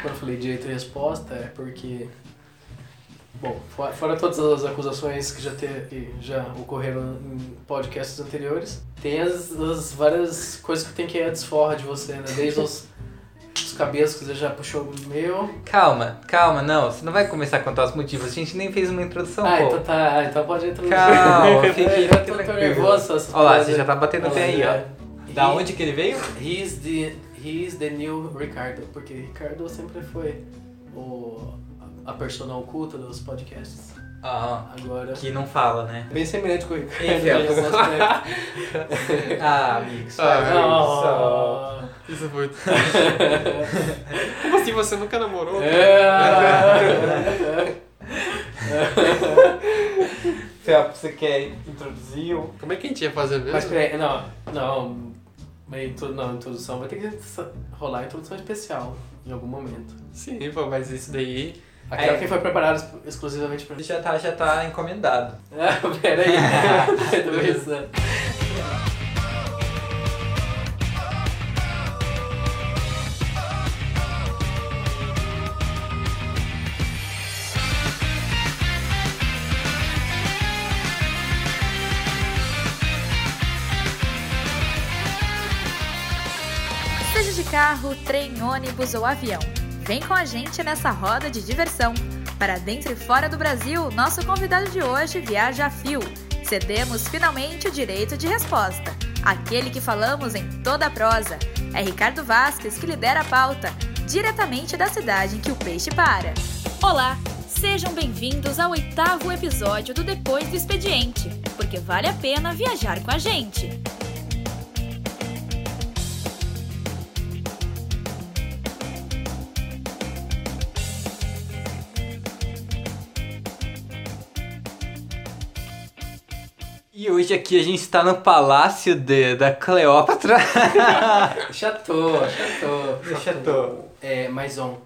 quando eu falei direito e resposta, é porque. Bom, fora, todas as acusações que já, ter, que já ocorreram em podcasts anteriores, tem as, as várias coisas que tem que ir a desforra de você, né? Desde os, os cabelos que você já puxou o meu. Calma, calma, não. Você não vai começar a contar os motivos. A gente nem fez uma introdução, ah, pô. então tá. ah, Então pode introduzir. Calma, fique, fique tô, nervoso. Olha lá, você já tá batendo o pé aí, ó. É. Da onde que ele veio? He's the, he's the new Ricardo, porque Ricardo sempre foi o, a persona oculta dos podcasts. Ah, Agora. que não fala, né? Bem semelhante com o Ricardo. Enfim, aspectos. Ah, amigos, Ah, isso. Ah. Isso foi. Como assim você nunca namorou? É. Felps, você quer introduzir o... Como é que a gente ia fazer mesmo? Mas peraí, não, não, mas intu- não, introdução vai ter que rolar introdução especial em algum momento. Sim, pô, mas isso daí. Aquela É. que foi preparada ex- exclusivamente pra. Já tá, já tá encomendado. Ah, peraí. Tô pensando. Carro, trem, ônibus ou avião, vem com a gente nessa roda de diversão. Para dentro e fora do Brasil, nosso convidado de hoje viaja a fio. Cedemos finalmente o direito de resposta. Aquele que falamos em toda a prosa. É Ricardo Vasques que lidera a pauta, diretamente da cidade em que o peixe para. Olá! Sejam bem-vindos ao oitavo episódio do Depois do Expediente, porque vale a pena viajar com a gente. Hoje aqui a gente tá no palácio de, da Cleópatra. Chateau, chateau. Chateau. É, Maison.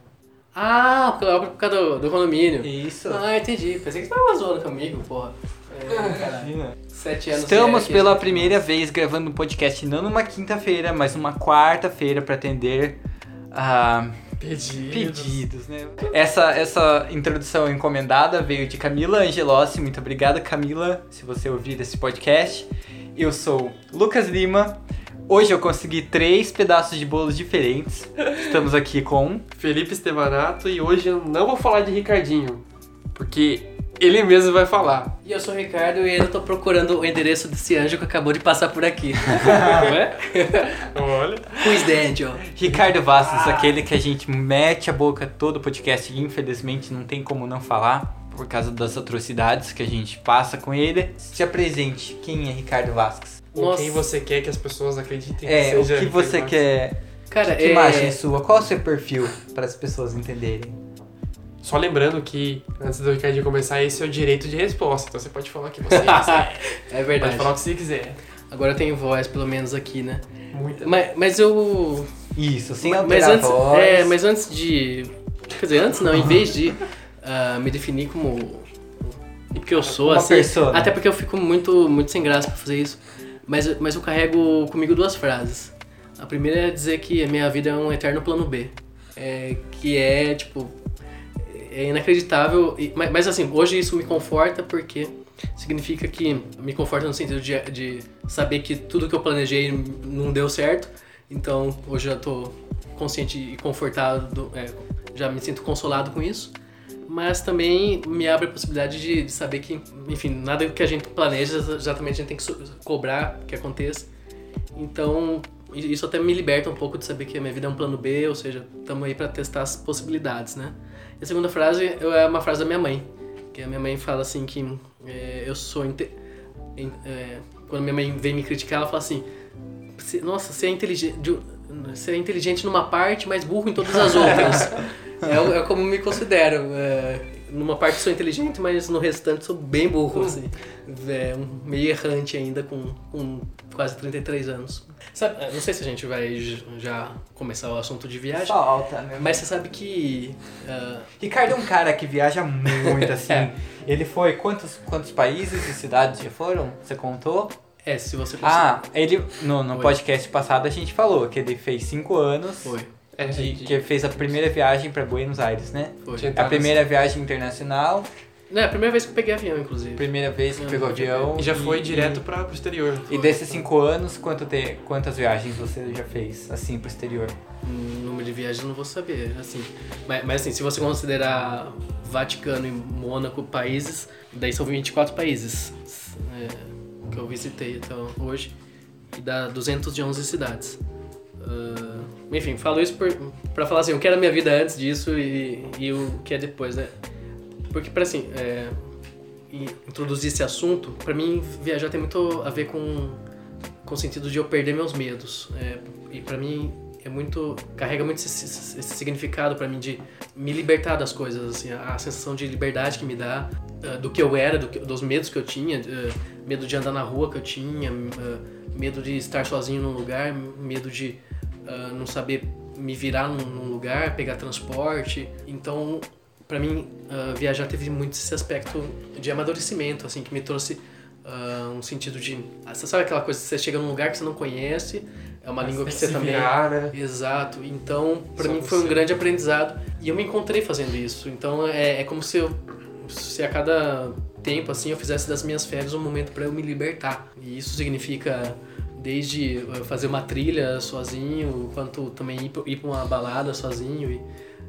Ah, é por causa do, do condomínio. Isso. Ah, entendi. Pensei que você tava zoando comigo, porra. É. Sete anos Estamos pela primeira vez gravando um podcast não numa quinta-feira, mas numa quarta-feira para atender a Pedidos. pedidos, né? Essa, essa introdução encomendada veio de Camila Angelossi. Muito obrigada, Camila, se você ouvir esse podcast. Eu sou Lucas Lima. Hoje eu consegui três pedaços de bolos diferentes. Estamos aqui com Felipe Estevanato e hoje eu não vou falar de Ricardinho, porque ele mesmo vai falar. E eu sou o Ricardo e eu tô procurando o endereço desse anjo que acabou de passar por aqui. Não é? Olha. Who is the angel? Ricardo Vastos, aquele que a gente mete a boca todo o podcast e infelizmente não tem como não falar por causa das atrocidades que a gente passa com ele. Se apresente, quem é Ricardo Vasques? Ou quem você quer que as pessoas acreditem É, que o seja que você Ricardo quer. Cara, Que é... imagem sua? Qual é o seu perfil para as pessoas entenderem? Só lembrando que, antes do Ricardinho começar, esse é o direito de resposta. Então você pode falar o que você quiser. é pode verdade. falar o que você quiser. Agora eu tenho voz, pelo menos aqui, né? Muito. Mas, mas eu... Isso, sem mas alterar antes, a voz. É, mas antes de... Quer dizer, antes não, em vez de ah, me definir como... E porque eu sou, Uma assim... persona. Até porque eu fico muito, muito sem graça pra fazer isso. Mas, mas eu carrego comigo duas frases. A primeira é dizer que a minha vida é um eterno plano B. É, que é, tipo... É inacreditável. e- Mas, mas, assim, hoje isso me conforta porque significa que... Me conforta no sentido de, de saber que tudo que eu planejei não deu certo. Então, hoje já tô consciente e confortado, é, já me sinto consolado com isso. Mas também me abre a possibilidade de, de saber que, enfim, nada que a gente planeja exatamente a gente tem que cobrar que aconteça. Então, isso até me liberta um pouco de saber que a minha vida é um plano B, ou seja, estamos aí para testar as possibilidades, né? E a segunda frase é uma frase da minha mãe, que a minha mãe fala assim que é, eu sou... inte- é, quando minha mãe vem me criticar, ela fala assim, "Você- nossa, você é inteligente... Você é inteligente numa parte, mas burro em todas as outras. é, é como me considero. é, numa parte sou inteligente, mas no restante sou bem burro, assim. É, meio errante ainda com, com quase 33 anos. Sabe, não sei se a gente vai já começar o assunto de viagem, Falta, né? mas você sabe que... ah, Ricardo é um cara que viaja muito, assim. É. Ele foi. Quantos, quantos países e cidades já foram? Você contou? é, se você conseguir... Ah, ele. No, no Foi. podcast passado a gente falou que ele fez cinco anos. Foi. É, de- de- que fez a primeira viagem pra Buenos Aires, né? Foi. A primeira viagem internacional, Não, é a primeira vez que eu peguei avião, inclusive. primeira vez que pegou avião. E já foi e- direto pra, pro exterior. E desses cinco anos, quanto te- quantas viagens você já fez, assim, pro exterior? Hum, Número de viagens eu não vou saber, assim. Mas, mas assim, se você considerar Vaticano e Mônaco países, daí são 24 países é, que eu visitei até hoje. E dá 211 cidades. Ah, enfim, falo isso por, pra falar assim, o que era a minha vida antes disso e, e o que é depois, né? Porque, pra assim, é, introduzir esse assunto, pra mim viajar tem muito a ver com, com o sentido de eu perder meus medos. É, e pra mim é muito carrega muito esse, esse- significado pra mim de me libertar das coisas, assim, a, a sensação de liberdade que me dá ah, do que eu era, do que- dos medos que eu tinha, ah, medo de andar na rua que eu tinha, ah, medo de estar sozinho num lugar, medo de não saber me virar num, num lugar, pegar transporte. Então, pra mim, ah, viajar teve muito esse aspecto de amadurecimento, assim, que me trouxe ah, um sentido de. ah, Você sabe aquela coisa, você chega num lugar que você não conhece, é uma língua que você também. virar, né? Exato. Então, Só mim foi um grande aprendizado e eu me encontrei fazendo isso. Então, é, é como se eu se a cada tempo assim eu fizesse das minhas férias um momento pra eu me libertar. E isso significa desde fazer uma trilha sozinho, quanto também ir, pra uma balada sozinho e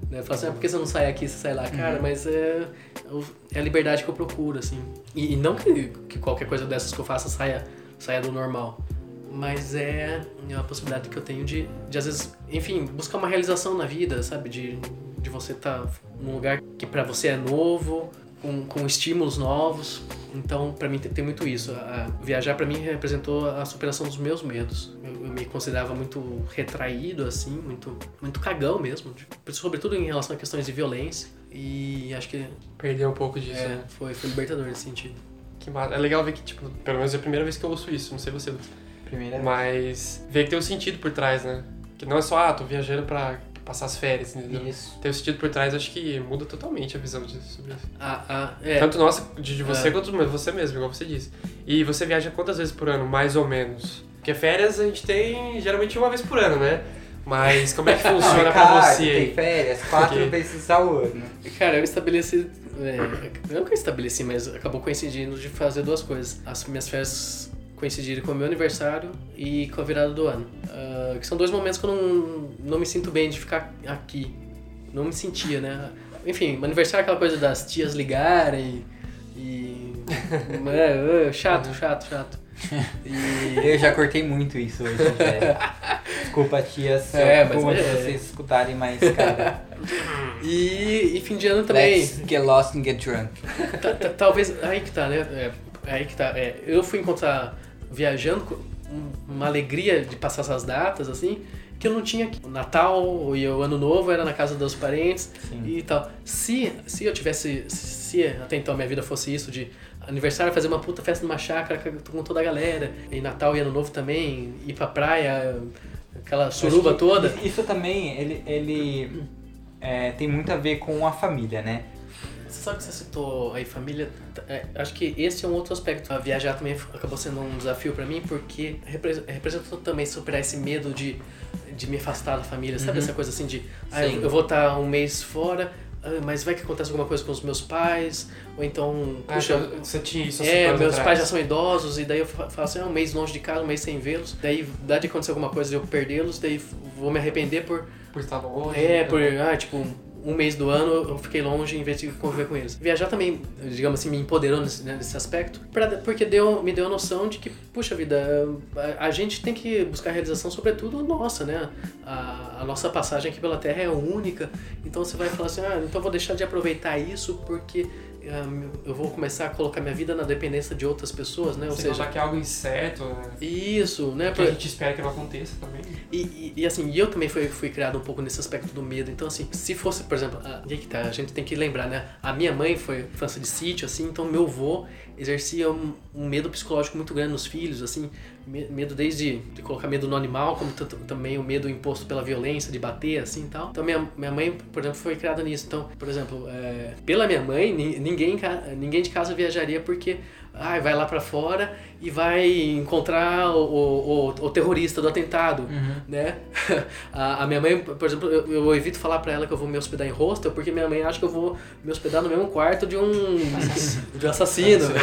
né, falar assim, ah, por que você não sai aqui, você sai lá? Cara, mas é, é a liberdade que eu procuro, assim. E, e não que, que qualquer coisa dessas que eu faça saia, saia do normal. Mas é uma possibilidade que eu tenho de, de, às vezes, enfim, buscar uma realização na vida, sabe? De, de você estar num lugar que pra você é novo, com, com estímulos novos. Então, pra mim, tem, muito isso. A- a- viajar pra mim representou a superação dos meus medos. Eu, eu me considerava muito retraído, assim, muito, muito cagão mesmo. tipo, sobretudo em relação a questões de violência. E acho que Perder um pouco disso, é, né? foi, foi libertador nesse sentido. Que massa. É legal ver que, tipo, pelo menos é a primeira vez que eu ouço isso, não sei você. Primeira Mas ver que tem um sentido por trás, né? Que não é só, ah, tô viajando pra passar as férias, entendeu? Isso. Tem um sentido por trás, acho que muda totalmente a visão disso, sobre isso. Ah, ah, é. Tanto nossa, de, de você, É. quanto de você mesmo, igual você disse. E você viaja quantas vezes por ano, mais ou menos? Porque férias a gente tem geralmente uma vez por ano, né? Mas como é que funciona pra Ricardo, você tem férias quatro Porque- vezes ao ano. Cara, eu estabeleci. É, não que eu estabeleci, mas acabou coincidindo de fazer duas coisas. As minhas férias coincidirem com o meu aniversário e com a virada do ano. Ah, que são dois momentos que eu não, não me sinto bem de ficar aqui. Não me sentia, né? Enfim, aniversário é aquela coisa das tias ligarem e. é, é, chato, chato, chato. E. Eu já cortei muito isso hoje, velho. Desculpa, tias, É, mas é- vocês escutarem mais, cara. E, e fim de ano também. Let's get lost and get drunk. Ta- ta- Talvez. Aí que tá, né? É, aí que tá. É, eu fui encontrar viajando com um- uma alegria de passar essas datas, assim, que eu não tinha aqui. O Natal e o Ano Novo era na casa dos parentes Sim. e tal. Se, se eu tivesse. Se até então a minha vida fosse isso, de aniversário fazer uma puta festa numa chácara com com toda a galera, e Natal e Ano Novo também, ir pra praia, aquela suruba toda. Isso, isso também, ele, ele é, tem muito a ver com a família, né? Você sabe que você citou aí família? É, acho que esse é um outro aspecto. A viajar também acabou sendo um desafio pra mim, porque repre- representou também superar esse medo de, de me afastar da família. Sabe essa coisa assim de, ah, eu, eu vou estar um mês fora, ah, mas vai que acontece alguma coisa com os meus pais, ou então, Ah, puxa, então você tinha isso é, meus atrás. pais já são idosos, e daí eu fa- falo assim, ah, um mês longe de casa, um mês sem vê-los, daí dá de acontecer alguma coisa e eu perdê-los, daí vou me arrepender por Por estar longe. é, né? por, ah, tipo, um mês do ano eu fiquei longe em vez de conviver com eles. Viajar também, digamos assim, me empoderou nesse, né, nesse aspecto, pra, porque deu, me deu a noção de que, puxa vida, a, a gente tem que buscar realização, sobretudo nossa, né? A, a nossa passagem aqui pela Terra é única, então você vai falar assim, ah, então vou deixar de aproveitar isso porque eu vou começar a colocar minha vida na dependência de outras pessoas, né? Ou Sem seja, contar que é algo incerto, né? isso, né? Que a gente espera que não aconteça também. E, e, e, assim, eu também fui, fui criado um pouco nesse aspecto do medo. Então, assim, se fosse, por exemplo, a, aí que tá, a gente tem que lembrar, né? A minha mãe foi infância de sítio, assim, então meu avô exercia um, um medo psicológico muito grande nos filhos, assim, me- medo desde de colocar medo no animal, como também o medo imposto pela violência, de bater, assim tal. Então, minha, minha mãe, por exemplo, foi criada nisso. Então, por exemplo, é, pela minha mãe, ni- ninguém, ninguém de casa viajaria porque ai, vai lá pra fora e vai encontrar o, o, o, o terrorista do atentado, Uhum. né? A, a minha mãe, por exemplo, eu, eu evito falar pra ela que eu vou me hospedar em hostel porque minha mãe acha que eu vou me hospedar no mesmo quarto de um, de um assassino.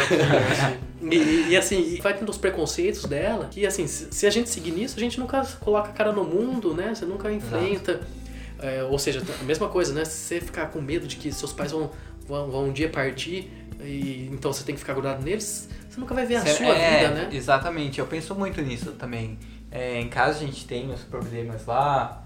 E, e, e, assim, vai tendo os preconceitos dela, que assim, se, se a gente seguir nisso, a gente nunca coloca a cara no mundo, né? Você nunca enfrenta. É, ou seja, a mesma coisa, né? Se você ficar com medo de que seus pais vão, vão, vão um dia partir, e então você tem que ficar grudado neles, você nunca vai ver a sua é, vida, né? Exatamente, eu penso muito nisso também. É, em casa a gente tem os problemas lá,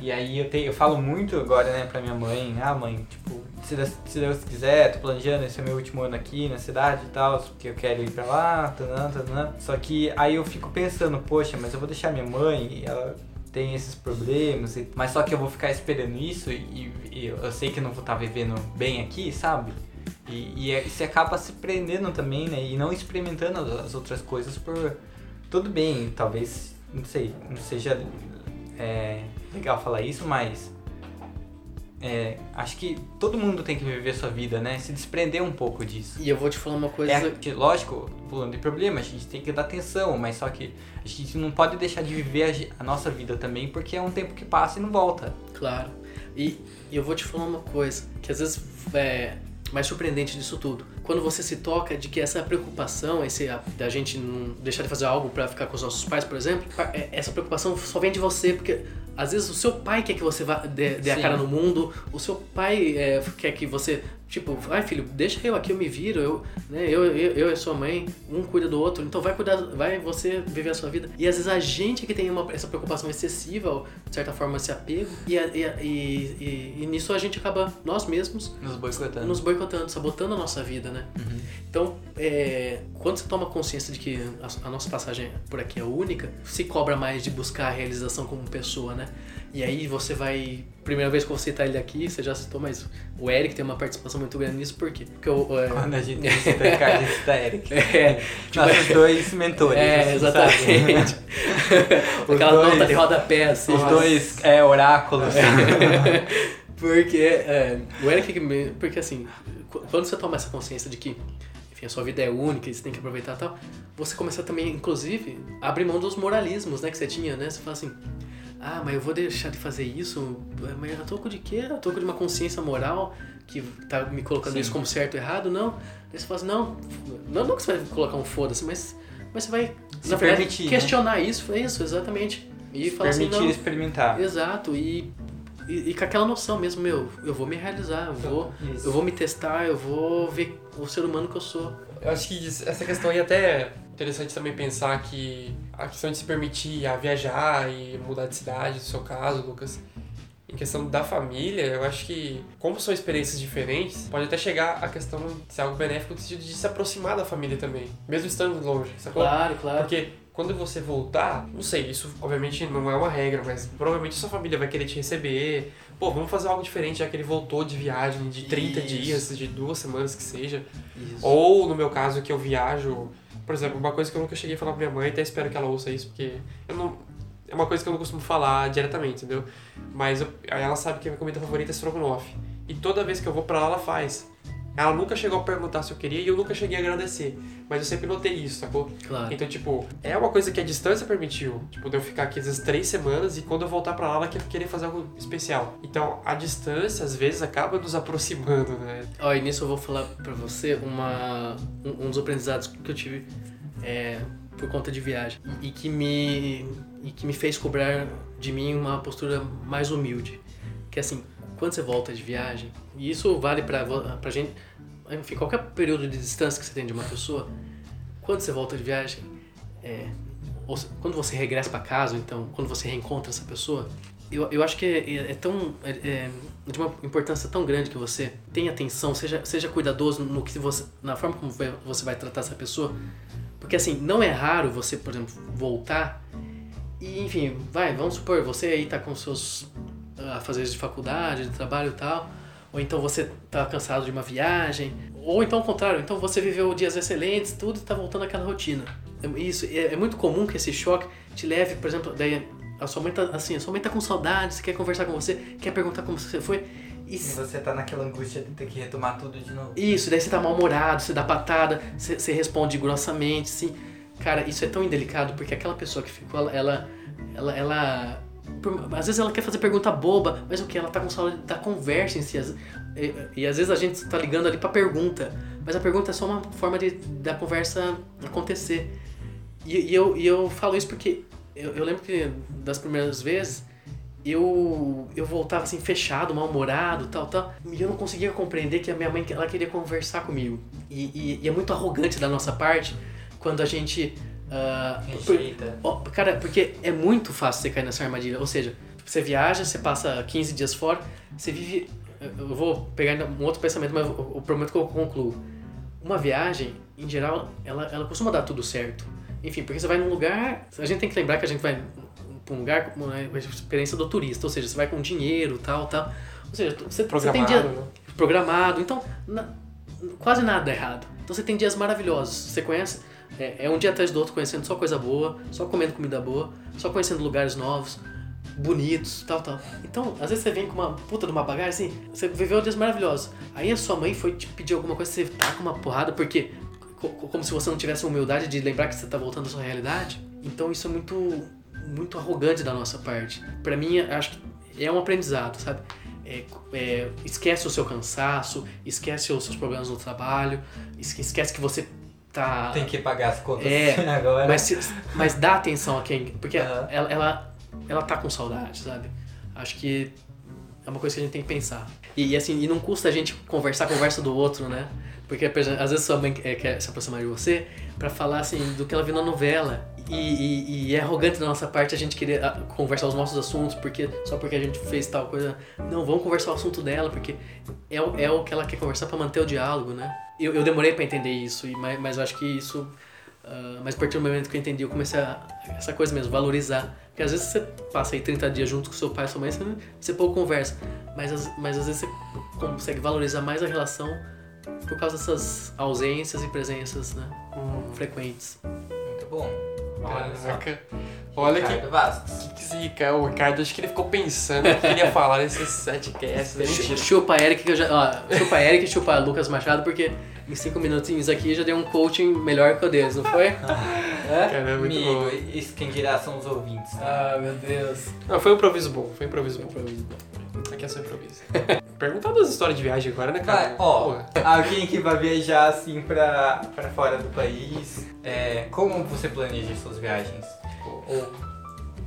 e aí eu, te, eu falo muito agora, né, pra minha mãe, ah mãe, tipo, se Deus, se Deus quiser, tô planejando, esse é meu último ano aqui na cidade e tal, porque eu quero ir pra lá, tanã, tanã. Só que aí eu fico pensando, poxa, mas eu vou deixar minha mãe, ela tem esses problemas, mas só que eu vou ficar esperando isso e, e eu sei que eu não vou estar vivendo bem aqui, sabe? E, e é- você acaba se prendendo também, né? E não experimentando as as outras coisas por. Tudo bem, talvez, não sei, não seja é, legal falar isso, mas. é, acho que todo mundo tem que viver sua vida, né? Se desprender um pouco disso. E eu vou te falar uma coisa. É, que, lógico, falando de problema, a gente tem que dar atenção, mas só que a gente não pode deixar de viver a a, nossa vida também, porque é um tempo que passa e não volta. Claro. E, e eu vou te falar uma coisa, que às vezes é mais surpreendente disso tudo. Quando você se toca de que essa preocupação, esse, a- da gente não deixar de fazer algo pra ficar com os nossos pais, por exemplo, é- essa preocupação só vem de você, porque às vezes o seu pai quer que você vá, dê, dê a cara no mundo, o seu pai é, quer que você, tipo, ai filho, deixa eu aqui, eu me viro, eu, né, eu, eu, eu e sua mãe, um cuida do outro, então vai cuidar, vai você viver a sua vida. E às vezes a gente que tem uma, essa preocupação excessiva, ou, de certa forma, esse apego, e, a- e, a- e, e, e nisso a gente acaba, nós mesmos, Nos boicotando. nos boicotando, sabotando a nossa vida, né? Uhum. Então, é, quando você toma consciência de que a, a nossa passagem por aqui é única, se cobra mais de buscar a realização como pessoa, né? E aí você vai. Primeira vez que vou citar ele aqui, você já citou, mas o Eric tem uma participação muito grande nisso, por quê? Porque eu. é, Quando a gente visita a casa, a gente da Eric. É, Nossos dois mentores. é, assim, exatamente. Aquela dois- nota de rodapé, assim. Os dois é, oráculos. Porque é, o Eric, porque assim, qu- quando você toma essa consciência de que enfim, a sua vida é única e você tem que aproveitar e tal, você começa também, inclusive, a abrir mão dos moralismos, né, que você tinha, né? Você fala assim, ah, mas eu vou deixar de fazer isso, mas a toco de quê? A toco de uma consciência moral que tá me colocando Sim. isso como certo ou errado? Não. Aí você fala assim, não, não, não que você vai colocar um foda-se, mas, mas você vai, Se verdade, permitir, né? questionar isso, foi isso, exatamente. E falar assim, Permitir não, experimentar. Exato, e, e, e com aquela noção mesmo, meu, eu vou me realizar, eu vou, Isso. eu vou me testar, eu vou ver o ser humano que eu sou. Eu acho que essa questão aí até é interessante também pensar que a questão de se permitir a viajar e mudar de cidade, no seu caso, Lucas, em questão da família, eu acho que, como são experiências diferentes, pode até chegar a questão de ser algo benéfico no sentido de se aproximar da família também, mesmo estando longe, sacou? Claro, claro. Porque quando você voltar, não sei, isso obviamente não é uma regra, mas provavelmente sua família vai querer te receber. Pô, vamos fazer algo diferente, já que ele voltou de viagem de 30 Isso. dias, de duas semanas que seja. Isso. Ou, no meu caso, que eu viajo. Por exemplo, uma coisa que eu nunca cheguei a falar pra minha mãe, até espero que ela ouça isso, porque eu não. É uma coisa que eu não costumo falar diretamente, entendeu? Mas eu- ela sabe que a minha comida favorita é estrogonofe. E toda vez que eu vou pra lá, ela faz. Ela nunca chegou a perguntar se eu queria e eu nunca cheguei a agradecer. Mas eu sempre notei isso, sacou? Claro. Então, tipo, é uma coisa que a distância permitiu. Tipo, de eu ficar aqui às vezes três semanas e quando eu voltar pra lá, ela quer querer fazer algo especial. Então, a distância, às vezes, acaba nos aproximando, né? Ó, e nisso eu vou falar pra você uma, um, um dos aprendizados que eu tive é, por conta de viagem e, e que me, e que me fez cobrar de mim uma postura mais humilde. Que assim, quando você volta de viagem, e isso vale pra, pra gente, enfim, qualquer período de distância que você tem de uma pessoa, quando você volta de viagem, é, ou quando você regressa pra casa, então quando você reencontra essa pessoa, eu, eu acho que é, é- é tão é, é de uma importância tão grande que você tenha atenção, seja, seja cuidadoso no que você, na forma como você vai tratar essa pessoa, porque assim não é raro você, por exemplo, voltar e enfim, vai, vamos supor você aí tá com seus afazeres de faculdade, de trabalho e tal, ou então você tá cansado de uma viagem, ou então ao contrário, então você viveu dias excelentes, tudo e tá voltando àquela rotina. É- Isso, é, é muito comum que esse choque te leve, por exemplo, daí a sua mãe tá assim, a sua mãe tá com saudade, você quer conversar com você, quer perguntar como você foi, E E você tá naquela angústia de ter que retomar tudo de novo. Isso, daí você tá mal-humorado, você dá patada, você, você responde grossamente, assim. Cara, isso é tão indelicado porque aquela pessoa que ficou, ela. ela, ela, ela- por- às vezes ela quer fazer pergunta boba, mas o que? Ela tá com saudade da conversa em si. Às- E, e às vezes a gente tá ligando ali pra pergunta, mas a pergunta é só uma forma de, da conversa acontecer. E, e eu, e eu falo isso porque eu, eu lembro que das primeiras vezes eu, eu voltava assim fechado, mal-humorado, tal, tal, e eu não conseguia compreender que a minha mãe ela queria conversar comigo. E, e, e é muito arrogante da nossa parte quando a gente. Ah, por-. Ó, cara, porque é muito fácil você cair nessa armadilha. Ou seja, você viaja, você passa 15 dias fora, você vive. Eu vou pegar um outro pensamento, mas eu prometo que eu concluo. Uma viagem, em geral, ela, ela costuma dar tudo certo. Enfim, porque você vai num lugar. A gente tem que lembrar que a gente vai pra um lugar com a experiência do turista, ou seja, você vai com dinheiro, tal, tal. Ou seja, você, você tem Programado, dia né? programado, então na- quase nada dá errado. Então você tem dias maravilhosos. Você conhece, é, é um dia atrás do outro conhecendo só coisa boa, só comendo comida boa, só conhecendo lugares novos, bonitos, tal, tal. Então, às vezes você vem com uma puta de uma bagagem assim, você viveu dias maravilhosos. Aí a sua mãe foi te pedir alguma coisa, você tá com uma porrada, porque co- co- como se você não tivesse a humildade de lembrar que você tá voltando à sua realidade. Então isso é muito muito arrogante da nossa parte. Pra mim, acho que é um aprendizado, sabe? É, é, esquece o seu cansaço, esquece os seus problemas no trabalho, esque- esquece que você tá. Tem que pagar as contas É, agora. Mas, se- mas dá atenção a quem. Porque Aham. ela, ela, ela tá com saudade, sabe? Acho que é uma coisa que a gente tem que pensar. E, assim, e não custa a gente conversar a conversa do outro, né? Porque, por exemplo, às vezes sua mãe quer se aproximar de você pra falar, assim, do que ela viu na novela. E, e- e é arrogante da nossa parte a gente querer ah, conversar os nossos assuntos porque só porque a gente fez tal coisa. Não, vamos conversar o assunto dela, porque é, o- é o que ela quer conversar pra manter o diálogo, né? Eu, eu demorei pra entender isso, mas, mas eu acho que isso ah, mas a partir do momento que eu entendi, eu comecei a. Essa coisa mesmo, valorizar. Porque às vezes você passa aí 30 dias junto com seu pai e sua mãe, você, você pouco conversa. Mas, mas às vezes você consegue valorizar mais a relação por causa dessas ausências e presenças né, Hum, frequentes. Muito bom. Olha. Caraca. Olha que, Vasques. que zica. O Ricardo, acho que ele ficou pensando o que ele ia falar nesses sete casts. Mentira. Chupa Eric, que eu já. Ó, chupa Eric e chupa Lucas Machado, porque em 5 minutinhos aqui já deu um coaching melhor que o deles, não foi? É? Caramba, muito Amigo, bom. isso quem dirá são os ouvintes. né? Ah, meu Deus. Não, foi um improviso bom. Foi um improviso bom. Aqui é só improviso. Perguntar das histórias de viagem agora, né, cara? Vai, ó, Porra. alguém que vai viajar assim pra, pra fora do país, é, como você planeja suas viagens? Tipo, ou,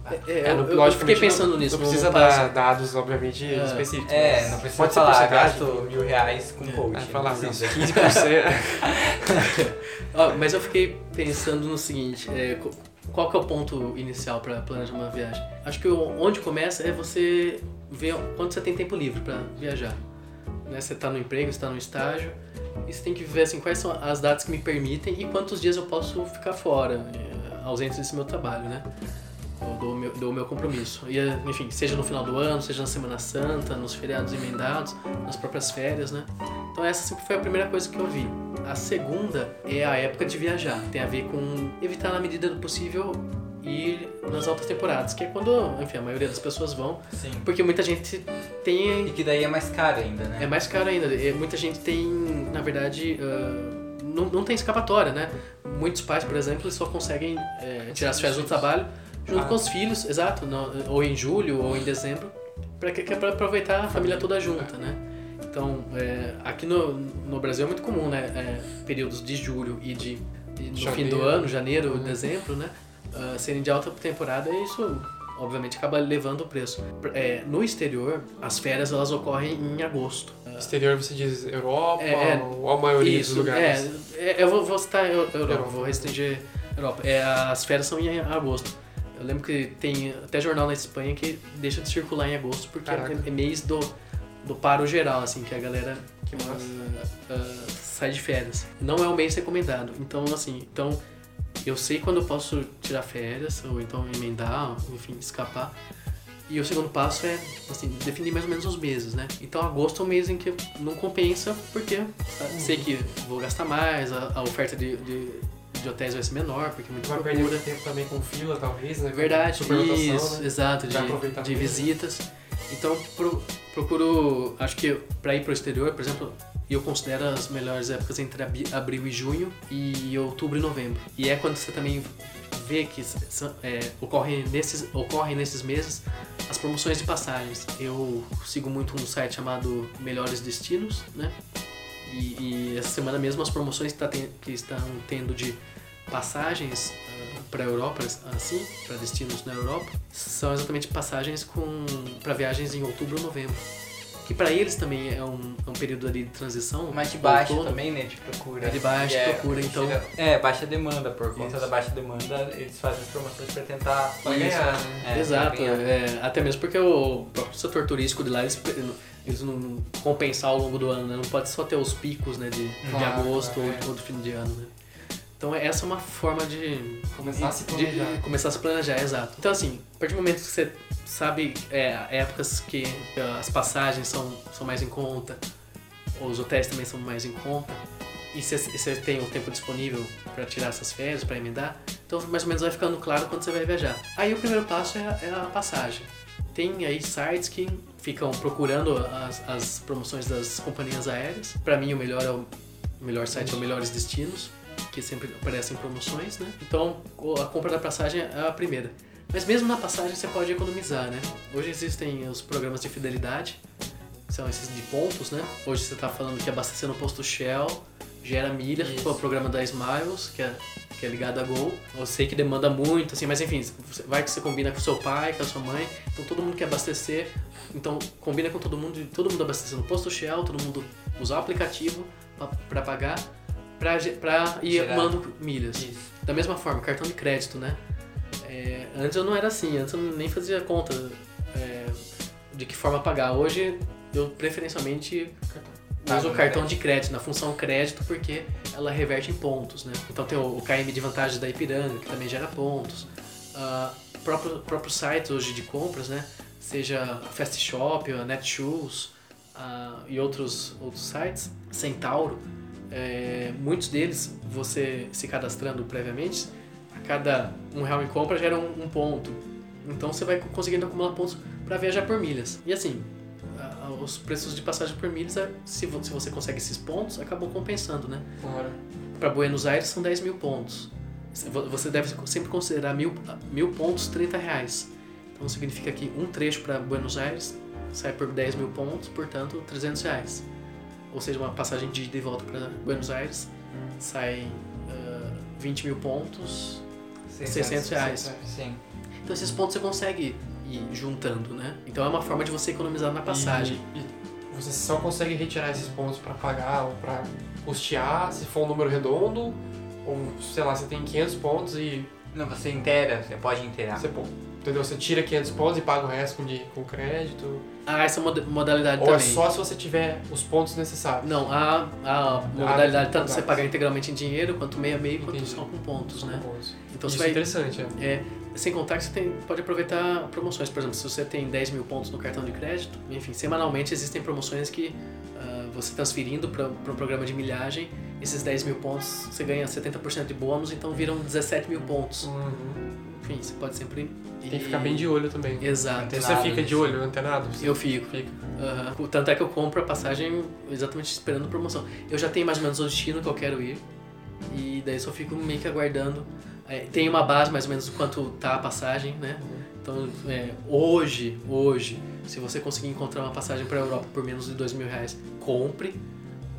É, É, eu, não- eu- eu fiquei pensando não, nisso. Não precisa passo. dar dados, obviamente, É. específicos. é, não precisa pode ser falar, gasto mil reais com coaching. É, falar isso, precisa. 15%. Ó, mas eu fiquei pensando no seguinte, é, qual que é o ponto inicial para planejar uma viagem? Acho que onde começa é você ver quanto você tem tempo livre para viajar. Né? Você tá no emprego, você tá no estágio, e você tem que ver assim, quais são as datas que me permitem e quantos dias eu posso ficar fora, é, ausente desse meu trabalho, né? Do meu, do meu compromisso. E, é, enfim, seja no final do ano, seja na Semana Santa, nos feriados emendados, nas próprias férias, né? Então essa sempre foi a primeira coisa que eu vi. A segunda é a época de viajar. Tem a ver com evitar na medida do possível ir nas altas temporadas, que é quando, enfim, a maioria das pessoas vão, Sim. porque muita gente tem E que daí é mais caro ainda, né? é mais caro ainda. Muita gente tem, na verdade, ah, não, não tem escapatória, né? Muitos pais, por exemplo, só conseguem eh, tirar as férias do trabalho junto Ah. com os filhos, exato, no- ou em julho ou em dezembro, para que, que é para aproveitar a família toda junta, né? Então, eh, aqui no, no Brasil é muito comum, né? Eh, períodos de julho e de no fim do Janeiro. ano, janeiro, Uhum. dezembro, né? ah, serem de alta temporada, e isso obviamente acaba levando o preço. Eh, no exterior, as férias elas ocorrem em agosto. Exterior você diz Europa É, é. ou a maioria Isso, dos lugares? É, é, eu vou, vou citar Eu- Europa, Europa. vou restringir Europa. É, as férias são em agosto. Eu lembro que tem até jornal na Espanha que deixa de circular em agosto porque Caraca. é, é mês do, do paro geral, assim, que a galera Que ah, ah, sai de férias. Não é um mês recomendado. Então, assim, então eu sei quando eu posso tirar férias, ou então emendar, enfim, escapar. E o segundo passo é, assim, definir mais ou menos os meses, né? Então agosto é um mês em que não compensa, porque sabe, sei que vou gastar mais, a, a oferta de, de, de hotéis vai ser menor, porque é muito Vai perder procura. tempo também com fila, talvez, né? Verdade, isso, né? exato, de, de visitas. Então, pro- procuro, acho que para ir para o exterior, por exemplo, eu considero as melhores épocas entre abril e junho e outubro e novembro. E é quando você também vê que é, ocorrem, nesses, ocorrem nesses meses as promoções de passagens. Eu sigo muito um site chamado Melhores Destinos, né? E, e essa semana mesmo as promoções que, tá ten- que estão tendo de passagens para a Europa, assim, para destinos na Europa, são exatamente passagens com para viagens em outubro ou novembro. Que para eles também é um, é um período ali de transição. Mas de baixa outono. também, né? De procura. É de baixa E procura, então- chega- É, baixa demanda. Por conta Isso. da baixa demanda, eles fazem as promoções pra tentar ganhar, né? É, Exato, é, até mesmo porque o próprio setor turístico de lá, eles, eles não compensar ao longo do ano, né? Não pode só ter os picos né, de, de Claro, agosto claro, ou, é. ou do fim de ano, né? Então essa é uma forma de Começar a se de- planejar. de começar a se planejar, exato. Então assim, a partir do momento que você sabe é, épocas que as passagens são, são mais em conta, os hotéis também são mais em conta, e você, você tem o tempo disponível para tirar essas férias, para emendar, então mais ou menos vai ficando claro quando você vai viajar. Aí o primeiro passo é a, é a passagem. Tem aí sites que ficam procurando as, as promoções das companhias aéreas. Para mim o melhor é o, o melhor site é o Melhores Destinos, que sempre aparecem promoções, né? Então a compra da passagem é a primeira. Mas mesmo na passagem você pode economizar, né? Hoje existem os programas de fidelidade, que são esses de pontos, né? Hoje você está falando que abastecer no posto Shell gera milhas, que é o programa da Smiles, que é, que é ligado a Gol. Eu sei que demanda muito, assim, mas enfim, vai que você combina com seu pai, com a sua mãe, então todo mundo quer abastecer, então combina com todo mundo, todo mundo abastecer no posto Shell, todo mundo usar o aplicativo para pagar, para ir Gerar. acumulando milhas. Isso. Da mesma forma, cartão de crédito, né? É, antes eu não era assim, antes eu nem fazia conta é, de que forma pagar. Hoje eu preferencialmente Pago uso o no cartão de crédito, na função crédito, porque ela reverte em pontos, né? Então tem o, o KM de vantagens da Ipiranga, que também gera pontos. Ah, próprio, próprio site hoje de compras, né? Seja a Fast Shop, a Netshoes ah, e outros, outros sites, Centauro, é, muitos deles, você se cadastrando previamente, a cada um real em compra gera um, um ponto. Então você vai conseguindo acumular pontos para viajar por milhas. E assim, a- a- os preços de passagem por milhas, é- se, vo- se você consegue esses pontos, acabam compensando, né? Claro. Para Buenos Aires são 10 mil pontos. Vo- Você deve sempre considerar mil, mil pontos 30 reais. Então significa que um trecho para Buenos Aires sai por 10 mil pontos, portanto 300 reais. Ou seja, uma passagem de ida e volta para Buenos Aires sai ah, 20 mil pontos. 600 reais. Sim. Então esses pontos você consegue ir juntando, né? Então é uma forma de você economizar na passagem. E, e você só consegue retirar esses pontos pra pagar ou pra custear se for um número redondo, ou sei lá, você tem 500 pontos e Não, você inteira, você pode inteirar. você, entendeu? Você tira 500 pontos e paga o resto com, de, com crédito. Ah, essa mod- modalidade Ou é também. só se você tiver os pontos necessários. Não, a, a modalidade tanto você exato. pagar integralmente em dinheiro, quanto meio a meio, quanto só com pontos, né? Pontos. Então Isso você é vai. interessante, é. É, sem contar que você tem, pode aproveitar promoções. Por exemplo, se você tem 10 mil pontos no cartão de crédito, enfim, semanalmente existem promoções que ah, você transferindo para um programa de milhagem, esses 10 mil pontos você ganha 70% de bônus, então viram 17 mil pontos. Uhum. Enfim, você pode sempre. Tem que ficar bem de olho também. Exato. Você Antenado fica de nisso. olho, antenado? Você Eu fico. fica. Aham. Tanto é que eu compro a passagem exatamente esperando promoção. Eu já tenho mais ou menos o destino que eu quero ir. E daí só fico meio que aguardando. É, tem uma base mais ou menos do quanto tá a passagem, né? Então, é, hoje, hoje, se você conseguir encontrar uma passagem para a Europa por menos de dois mil reais, compre.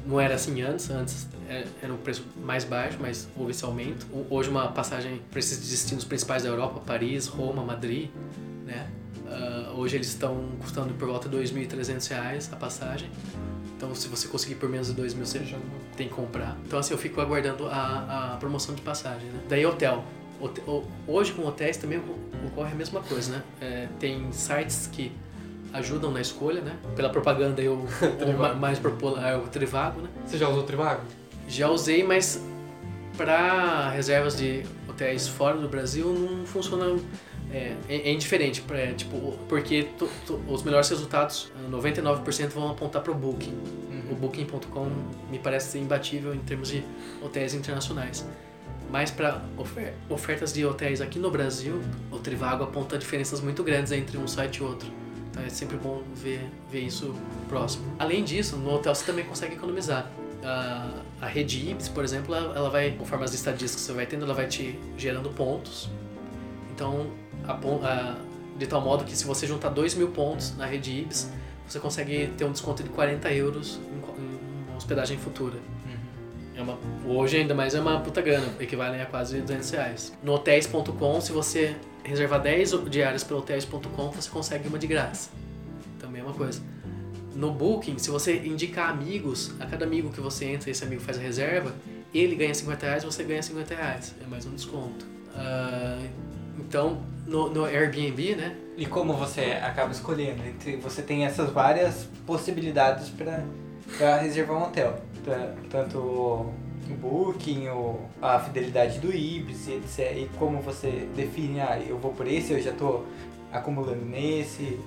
Não era assim antes, antes era um preço mais baixo, mas houve esse aumento. Hoje uma passagem para esses destinos principais da Europa, Paris, Roma, Madrid, né? Ah, hoje eles estão custando por volta de 2.300 reais a passagem. Então se você conseguir por menos de 2 mil, você Já tem que comprar. Então assim, eu fico aguardando a, a promoção de passagem, né? Daí hotel. Hote- o- Hoje com hotéis também oco- ocorre a mesma coisa, né? É, tem sites que ajudam na escolha, né? Pela propaganda eu o ma- mais popular é o Trivago, né? Você já usou o Trivago? Já usei, mas para reservas de hotéis fora do Brasil não funciona. É, é, é indiferente, é, tipo, porque to- to- os melhores resultados, 99% vão apontar para o Booking. O Booking.com me parece imbatível em termos de hotéis internacionais. Mas para ofertas de hotéis aqui no Brasil, o Trivago aponta diferenças muito grandes entre um site e outro. Então é sempre bom ver, ver isso próximo. Além disso, no hotel você também consegue economizar. A, a rede IBS, por exemplo, ela vai, conforme as estadias que você vai tendo, ela vai te gerando pontos. Então, a a- de tal modo que se você juntar 2 mil pontos na rede IBS, você consegue ter um desconto de 40 euros em, uma hospedagem futura. É uma, hoje ainda mais é uma puta grana, equivalem a quase 200 reais. No hotéis.com, se você reservar 10 diárias pelo hotéis.com, você consegue uma de graça. Também é uma coisa. No Booking, se você indicar amigos, a cada amigo que você entra, esse amigo faz a reserva, ele ganha 50 reais, você ganha 50 reais. É mais um desconto. Ah, então, no, no Airbnb, né? E como você acaba escolhendo? Você tem essas várias possibilidades para reservar um hotel. Tanto o booking, o, a fidelidade do Ibis, etc. E como você define, ah, eu vou por esse, eu já tô acumulando nesse.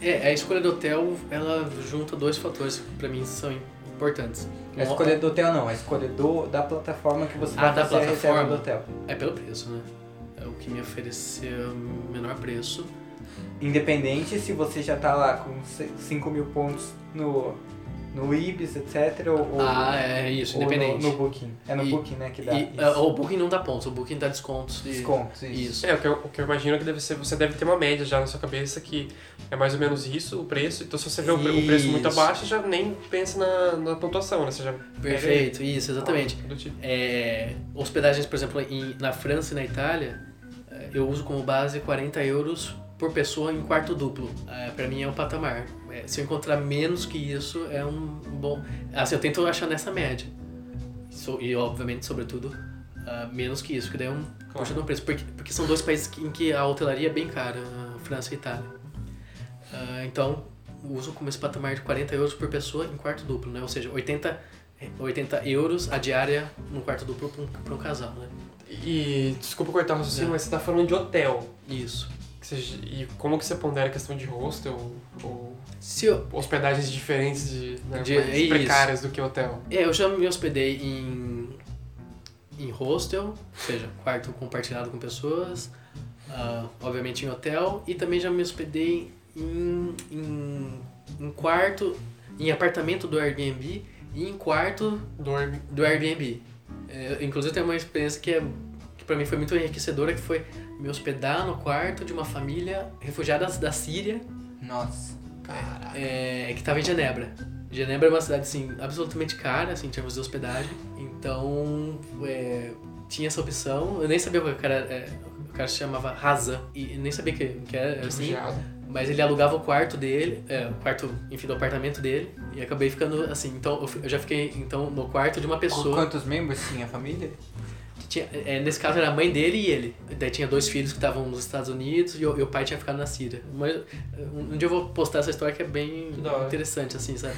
É, a escolha do hotel, ela junta dois fatores que pra mim são importantes. A escolha do hotel não, a escolha do, da plataforma que você Ah, vai da fazer a reserva plataforma. do hotel. É pelo preço, né? É o que me ofereceu o menor preço. Independente se você já tá lá com 5 mil pontos no, no Ibis, etc. Ou, ah, é isso, ou independente. No, no Booking. É no E- Booking, né, que dá E, isso. ah, o Booking não dá pontos, o Booking dá descontos. e- descontos. Isso. Isso. É, o que, eu, o que eu imagino que deve ser, você deve ter uma média já na sua cabeça que é mais ou menos isso, o preço. Então se você vê o, o preço muito abaixo, já nem pensa na, na pontuação, né? Você já Perfeito, isso, exatamente. Do tipo. É, hospedagens, por exemplo, em, na França e na Itália, é, eu uso como base 40 euros por pessoa em quarto duplo. É, para mim é um patamar. É, se eu encontrar menos que isso, é um bom. Assim, eu tento achar nessa média. So- e, obviamente, sobretudo, ah, menos que isso, que daí é um puxa de um preço. Porque, porque são dois países em que a hotelaria é bem cara, França e Itália. Ah, então, uso como esse patamar de 40 euros por pessoa em quarto duplo, né? Ou seja, 80, 80 euros a diária num quarto duplo para um casal, né? E desculpa cortar o raciocínio, mas você tá falando de hotel. Isso. Você- e como que você pondera a questão de hostel ou eu, hospedagens diferentes de, né, De- mais é isso. precárias do que hotel? é, eu já me hospedei em, em hostel, ou seja, quarto compartilhado com pessoas, ah, obviamente em hotel, e também já me hospedei em, em, em quarto, em apartamento do Airbnb e em quarto Dorme. do Airbnb. É, inclusive tem uma experiência que, é, para mim foi muito enriquecedora, que foi me hospedar no quarto de uma família refugiada da Síria, Nossa. é, que estava em Genebra. Genebra é uma cidade assim absolutamente cara, assim, em termos de hospedagem. Então é, tinha essa opção. Eu nem sabia que o cara, é, o cara se chamava Razan e nem sabia que, que era assim. Refugiado. Mas ele alugava o quarto dele, é, o quarto, enfim, do apartamento dele, e acabei ficando assim. Então eu já fiquei então no quarto de uma pessoa. Quantos membros tinha a família? Tinha- é, nesse caso era a mãe dele e ele. Daí tinha dois filhos que estavam nos Estados Unidos e o, e o pai tinha ficado na Síria. Mas um, um dia eu vou postar essa história que é bem interessante, assim, sabe?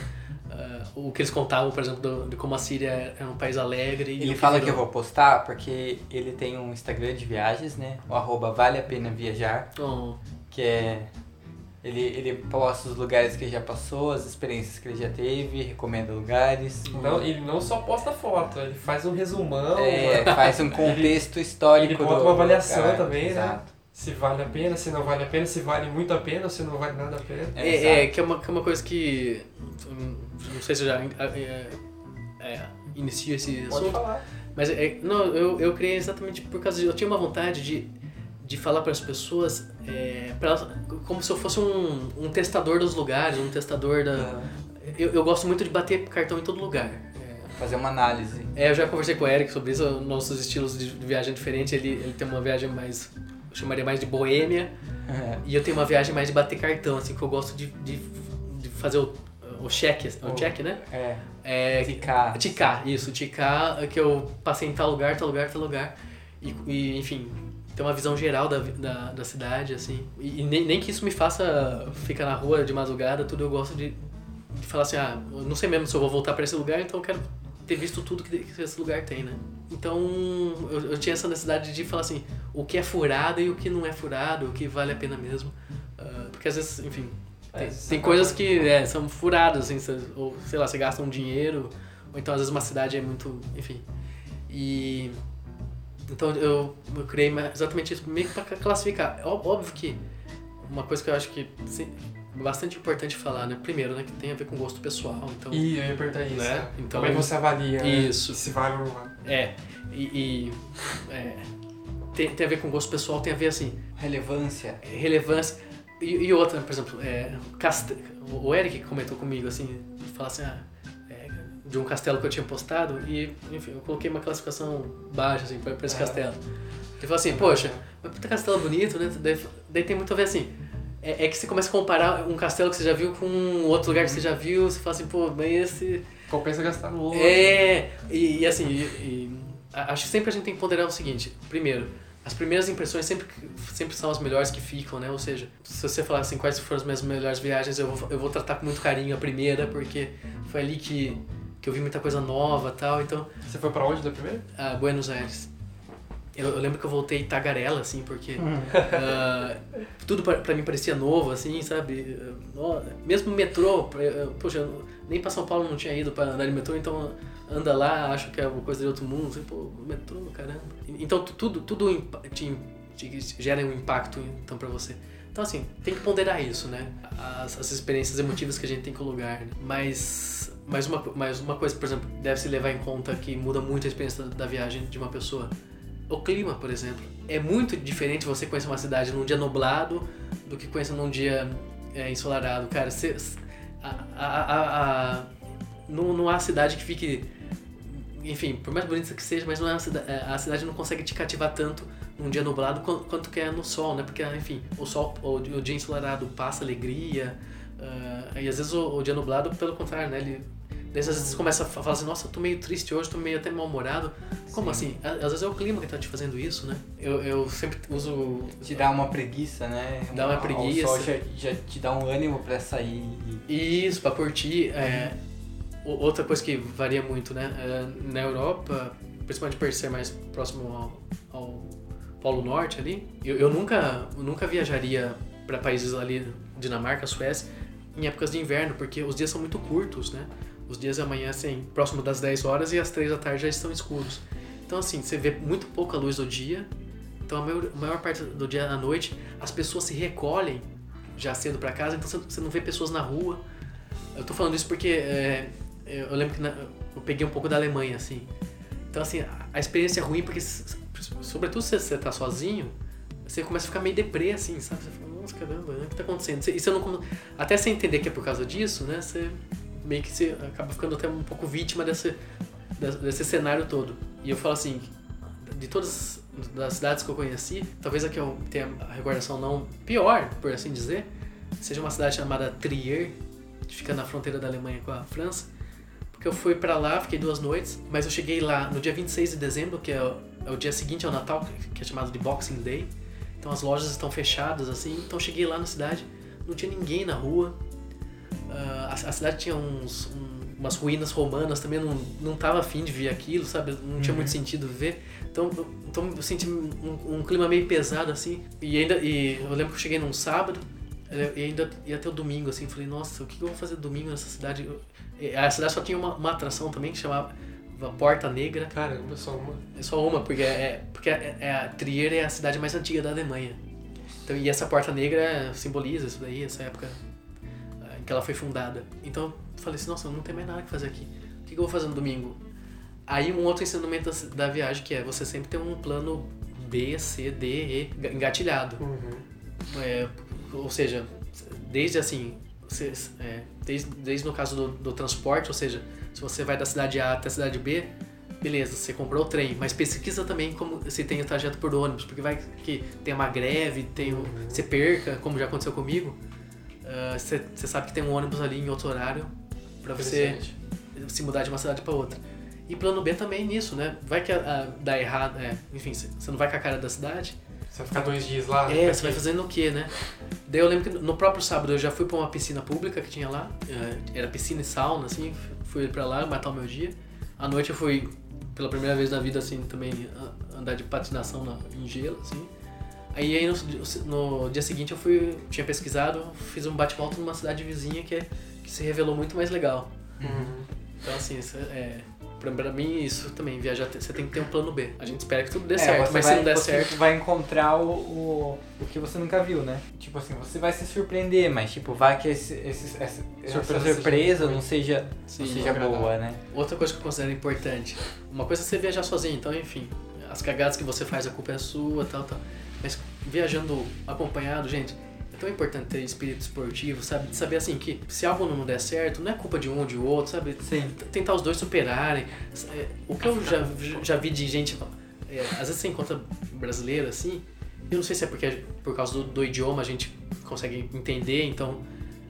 Ah, o que eles contavam, por exemplo, do- de como a Síria é um país alegre. e Ele fala que eu virou. vou postar porque ele tem um Instagram de viagens, né? O arroba vale a pena viajar, Oh, que é. Ele, ele posta os lugares que ele já passou, as experiências que ele já teve, recomenda lugares. Não, ele não só posta foto, ele faz um resumão, É, faz um contexto histórico. ele bota uma avaliação lugar. também, né? Exato. se vale a pena, se não vale a pena, se vale muito a pena ou se não vale nada a pena. É, É, é, que é uma, que é uma coisa que. hum, Não sei se eu já é, é, inicio esse Pode assunto. falar. Mas é, não, eu, eu criei exatamente por causa de. Eu tinha uma vontade de, de falar para as pessoas é, pra como se eu fosse um, um testador dos lugares, um testador da. Eu, eu gosto muito de bater cartão em todo lugar. É, Fazer uma análise. É, eu já conversei com o Eric sobre isso, nossos estilos de viagem diferentes. Ele, ele tem uma viagem mais. Eu chamaria mais de boêmia. E eu tenho uma viagem mais de bater cartão, assim, que eu gosto de, de, de fazer o, o check, o O- check, né? É. É, Ficar. Ticar, isso, ticar, que eu passei em tal lugar, tal lugar, tal lugar. E, e, enfim, ter uma visão geral da, da, da cidade, assim. E, e nem, nem que isso me faça ficar na rua de madrugada, tudo eu gosto de, de falar assim, ah, eu não sei mesmo se eu vou voltar para esse lugar, então eu quero ter visto tudo que, que esse lugar tem, né? Então eu, eu tinha essa necessidade de falar assim, o que é furado e o que não é furado, o que vale a pena mesmo. Ah, porque às vezes, enfim, É, tem, tem acaba- coisas que é, são furadas, assim, cê- ou sei lá, você gasta um dinheiro, ou então às vezes uma cidade é muito. Enfim. E. Então eu, eu criei exatamente isso, meio que pra classificar. É óbvio que uma coisa que eu acho que. se- bastante importante falar, né? Primeiro, né, que tem a ver com gosto pessoal, então... E eu ia perguntar isso. Né? né? Então- Como é que você avalia? né? Isso. Se vale ou não vale. É, e... e, é, tem, tem a ver com gosto pessoal, tem a ver, assim, Relevância. relevância. E, e outra, por exemplo, é, caste... o Eric comentou comigo, assim, fala assim, ah, é, de um castelo que eu tinha postado, e, enfim, eu coloquei uma classificação baixa, assim, pra, pra esse É. castelo. Ele falou assim, poxa, mas puta castelo bonito, né? Daí, daí tem muito a ver, assim, é, é que você começa a comparar um castelo que você já viu com outro lugar que você já viu, você fala assim, pô, mas esse... Compensa gastar no outro. É, e, e assim, e- e acho que sempre a gente tem que ponderar o seguinte: primeiro, as primeiras impressões sempre, sempre são as melhores que ficam, né? Ou seja, se você falar assim, quais foram as minhas melhores viagens, eu vou, eu vou tratar com muito carinho a primeira, porque foi ali que, que eu vi muita coisa nova tal. Então, Você foi pra onde da primeira? a Buenos Aires. Eu, eu lembro que eu voltei tagarela, assim, porque ah, tudo pra, pra mim parecia novo, assim, sabe? Ó, Mesmo metrô, eu- poxa, nem pra São Paulo não tinha ido pra andar de metrô, então anda lá, acho que é uma coisa de outro mundo, assim, pô, metrô, caramba. Então tu- tudo, tudo te, te gera um impacto então pra você. Então assim, tem que ponderar isso, né? As, as experiências emotivas que a gente tem com o lugar. né? Mas, mas, uma, mas uma coisa, por exemplo, deve se levar em conta que muda muito a experiência da, viagem de uma pessoa. O clima, por exemplo. É muito diferente você conhecer uma cidade num dia nublado do que conhecer num dia é, ensolarado. Cara, você, a, a, a, não, não há cidade que fique. Enfim, por mais bonita que seja, mas não é uma é, a cidade não consegue te cativar tanto num dia nublado quanto, quanto que é no sol, né? Porque, enfim, o sol, o, o dia ensolarado passa alegria, ah, e às vezes o, o dia nublado, pelo contrário, né? Ele, daí às vezes você começa a fa- falar assim, nossa, eu tô meio triste hoje, tô meio até mal-humorado. Como assim? Às vezes é o clima que tá te fazendo isso, né? Eu, eu sempre uso Te dá uma preguiça, né? Dá uma O preguiça. sol já, já te dá um ânimo pra sair. Isso, pra curtir. É, o- outra coisa que varia muito, né? É, na Europa, principalmente por ser mais próximo ao, ao Polo Norte ali, eu, eu nunca, eu nunca viajaria para países ali, Dinamarca, Suécia, em épocas de inverno, porque os dias são muito curtos, né? Os dias amanhecem próximo das 10 horas e às 3 da tarde já estão escuros. Então, assim, você vê muito pouca luz do dia. Então, a maior, a maior parte do dia à noite, as pessoas se recolhem já cedo para casa, então você- não vê pessoas na rua. Eu tô falando isso porque é, eu lembro que na- eu peguei um pouco da Alemanha, assim. Então, assim, a, experiência é ruim porque, sobretudo se você tá sozinho, você começa a ficar meio deprê, assim, sabe? Você fala, nossa, caramba, né? o que tá acontecendo? Você- E você não, até você entender que é por causa disso, né? Você meio que você acaba ficando até um pouco vítima desse, desse, cenário todo. E eu falo assim, de todas as cidades que eu conheci, talvez a que eu tenha a recordação não pior, por assim dizer, seja uma cidade chamada Trier, que fica na fronteira da Alemanha com a França. Porque eu fui pra lá, fiquei duas noites, mas eu cheguei lá no dia 26 de dezembro, que é o, é o dia seguinte ao Natal, que é chamado de Boxing Day. Então as lojas estão fechadas, assim. Então cheguei lá na cidade, não tinha ninguém na rua. Ah, a, a cidade tinha uns, um- umas ruínas romanas, também não, não tava afim de ver aquilo, sabe? Não tinha muito sentido ver. Então, então eu senti um, um clima meio pesado, assim. E ainda, e eu lembro que eu cheguei num sábado, eh, e ainda ia até o domingo, assim. Falei, nossa, o que eu vou fazer domingo nessa cidade? Eu- e a cidade só tinha uma, uma atração também que chamava Porta Negra. Caramba, só uma. É só uma, porque, é, porque é, é a Trier é a cidade mais antiga da Alemanha. Então, e essa Porta Negra simboliza isso daí, essa época que ela foi fundada. Então eu falei assim, nossa, não tenho mais nada que fazer aqui. O que eu vou fazer no domingo? Aí um outro ensinamento da, da viagem que é você sempre ter um plano B, C, D, E engatilhado. Uhum. É, ou seja, desde assim, você, é, desde, desde no caso do, do transporte, ou seja, se você vai da cidade A até a cidade B, beleza, você comprou o trem, mas pesquisa também como se tem o trajeto por ônibus, porque vai que tem uma greve, tem o, você perca, como já aconteceu comigo, você, você sabe que tem um ônibus ali em outro horário para você se mudar de uma cidade para outra. E plano B também nisso, né? Vai que ah, dá errado, é, enfim, você não vai com a cara da cidade, Você vai ficar dois dias lá? é, você vai fazendo o quê, né? Daí eu lembro que no próprio sábado eu já fui pra uma piscina pública que tinha lá. eh, Era piscina e sauna, assim. Fui pra lá matar o meu dia. À noite eu fui, pela primeira vez na vida, assim, também a- andar de patinação na, em gelo, assim. Aí, aí no, no dia seguinte eu fui, tinha pesquisado, fiz um bate-volta numa cidade vizinha que, é, que se revelou muito mais legal. Uhum. Então, assim, isso é, pra, pra mim, isso também, viajar, você tem que ter um plano B. A gente espera que tudo dê É, certo, mas vai, se não der você certo. vai encontrar o, o, o que você nunca viu, né? Tipo assim, você vai se surpreender, mas tipo, vai que esse, esse, essa, essa Surpresa surpresa, seja não seja, Sim, não seja agradável. boa, né? Outra coisa que eu considero importante, uma coisa é você viajar sozinho, então enfim, as cagadas que você faz, a culpa é sua, tal, tal. Mas viajando acompanhado, gente, é tão importante ter espírito esportivo, sabe? De saber assim que se algo não der certo, não é culpa de um ou de outro, sabe? Sim. Tentar os dois superarem. É, O que eu já, já vi de gente, é, às vezes você encontra brasileiro assim, eu não sei se é porque por causa do, do idioma a gente consegue entender, então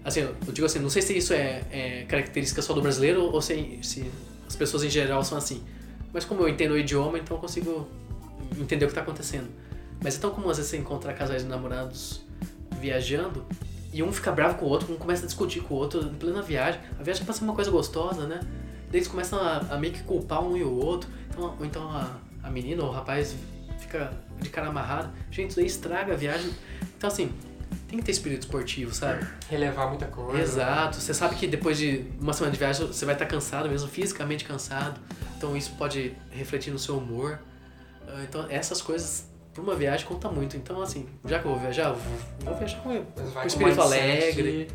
assim, eu digo assim, não sei se isso é, é característica só do brasileiro ou se, se as pessoas em geral são assim. Mas como eu entendo o idioma, então eu consigo entender o que está acontecendo. Mas é tão comum às vezes você encontrar casais de namorados viajando e um fica bravo com o outro, um começa a discutir com o outro em plena viagem. A viagem passa uma coisa gostosa, né? Daí eles começam a, a meio que culpar um e o outro. Então, ou então a, a menina ou o rapaz fica de cara amarrado. Gente, isso aí estraga a viagem. Então assim, tem que ter espírito esportivo, sabe? Relevar muita coisa. Exato. Você sabe que depois de uma semana de viagem você vai estar cansado mesmo, fisicamente cansado. Então isso pode refletir no seu humor. Ah, Então essas coisas para uma viagem conta muito. Então assim, já que eu vou viajar, eu vou, viajar com, com espírito alegre.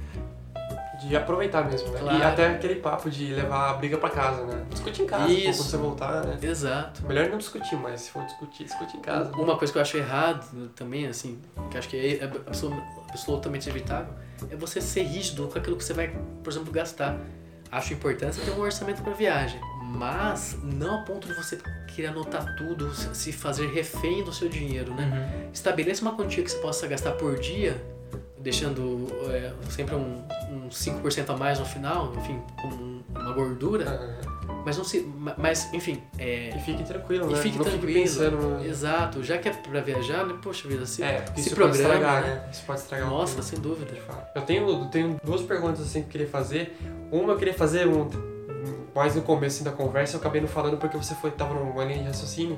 De, de aproveitar mesmo, né? Claro. E até aquele papo de levar a briga pra casa, né? Discutir em casa, Isso. quando você voltar, né? Exato. Melhor não discutir, mas se for discutir, discutir em casa. né? Uma coisa que eu acho errado também, assim, que acho que é absolu- absolutamente evitável, é você ser rígido com aquilo que você vai, por exemplo, gastar. Acho importante você ter um orçamento para viagem, mas não a ponto de você querer anotar tudo, se fazer refém do seu dinheiro, né? Estabeleça uma quantia que você possa gastar por dia, deixando é, sempre um, um 5% a mais no final, enfim, como uma gordura, Aham. mas não se, ma- mas enfim, é, E fique tranquilo, e né? fique não tranquilo. fique pensando. Exato, já que é pra viajar, né? Poxa vida, se, É, se isso pode programa, estragar, né? né? Isso pode estragar um Nossa, pouco. sem dúvida. Eu tenho, eu tenho duas perguntas assim que eu queria fazer. Uma eu queria fazer um, mais no começo da conversa, eu acabei não falando porque você foi, tava numa linha de raciocínio.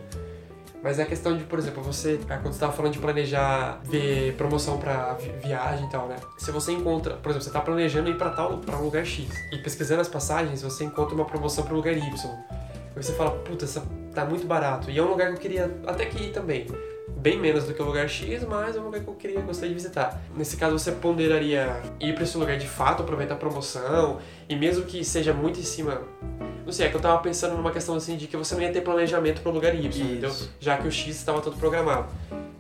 Mas é a questão de, por exemplo, você, ah, quando você tava falando de planejar ver promoção vi- viagem e tal, né? Se você encontra, por exemplo, você tá planejando ir pra tal pra um lugar X e pesquisando as passagens, você encontra uma promoção pro lugar Y. Aí você fala, puta, essa tá muito barato. E é um lugar que eu queria até que ir também. Bem menos do que o lugar X, mas é um lugar que eu queria gostaria de visitar. Nesse caso, você ponderaria ir pra esse lugar de fato, aproveitar a promoção, e mesmo que seja muito em cima. Não sei, é que eu tava pensando numa questão assim de que você não ia ter planejamento pro lugar Y, entendeu? Isso. Já que o X estava todo programado.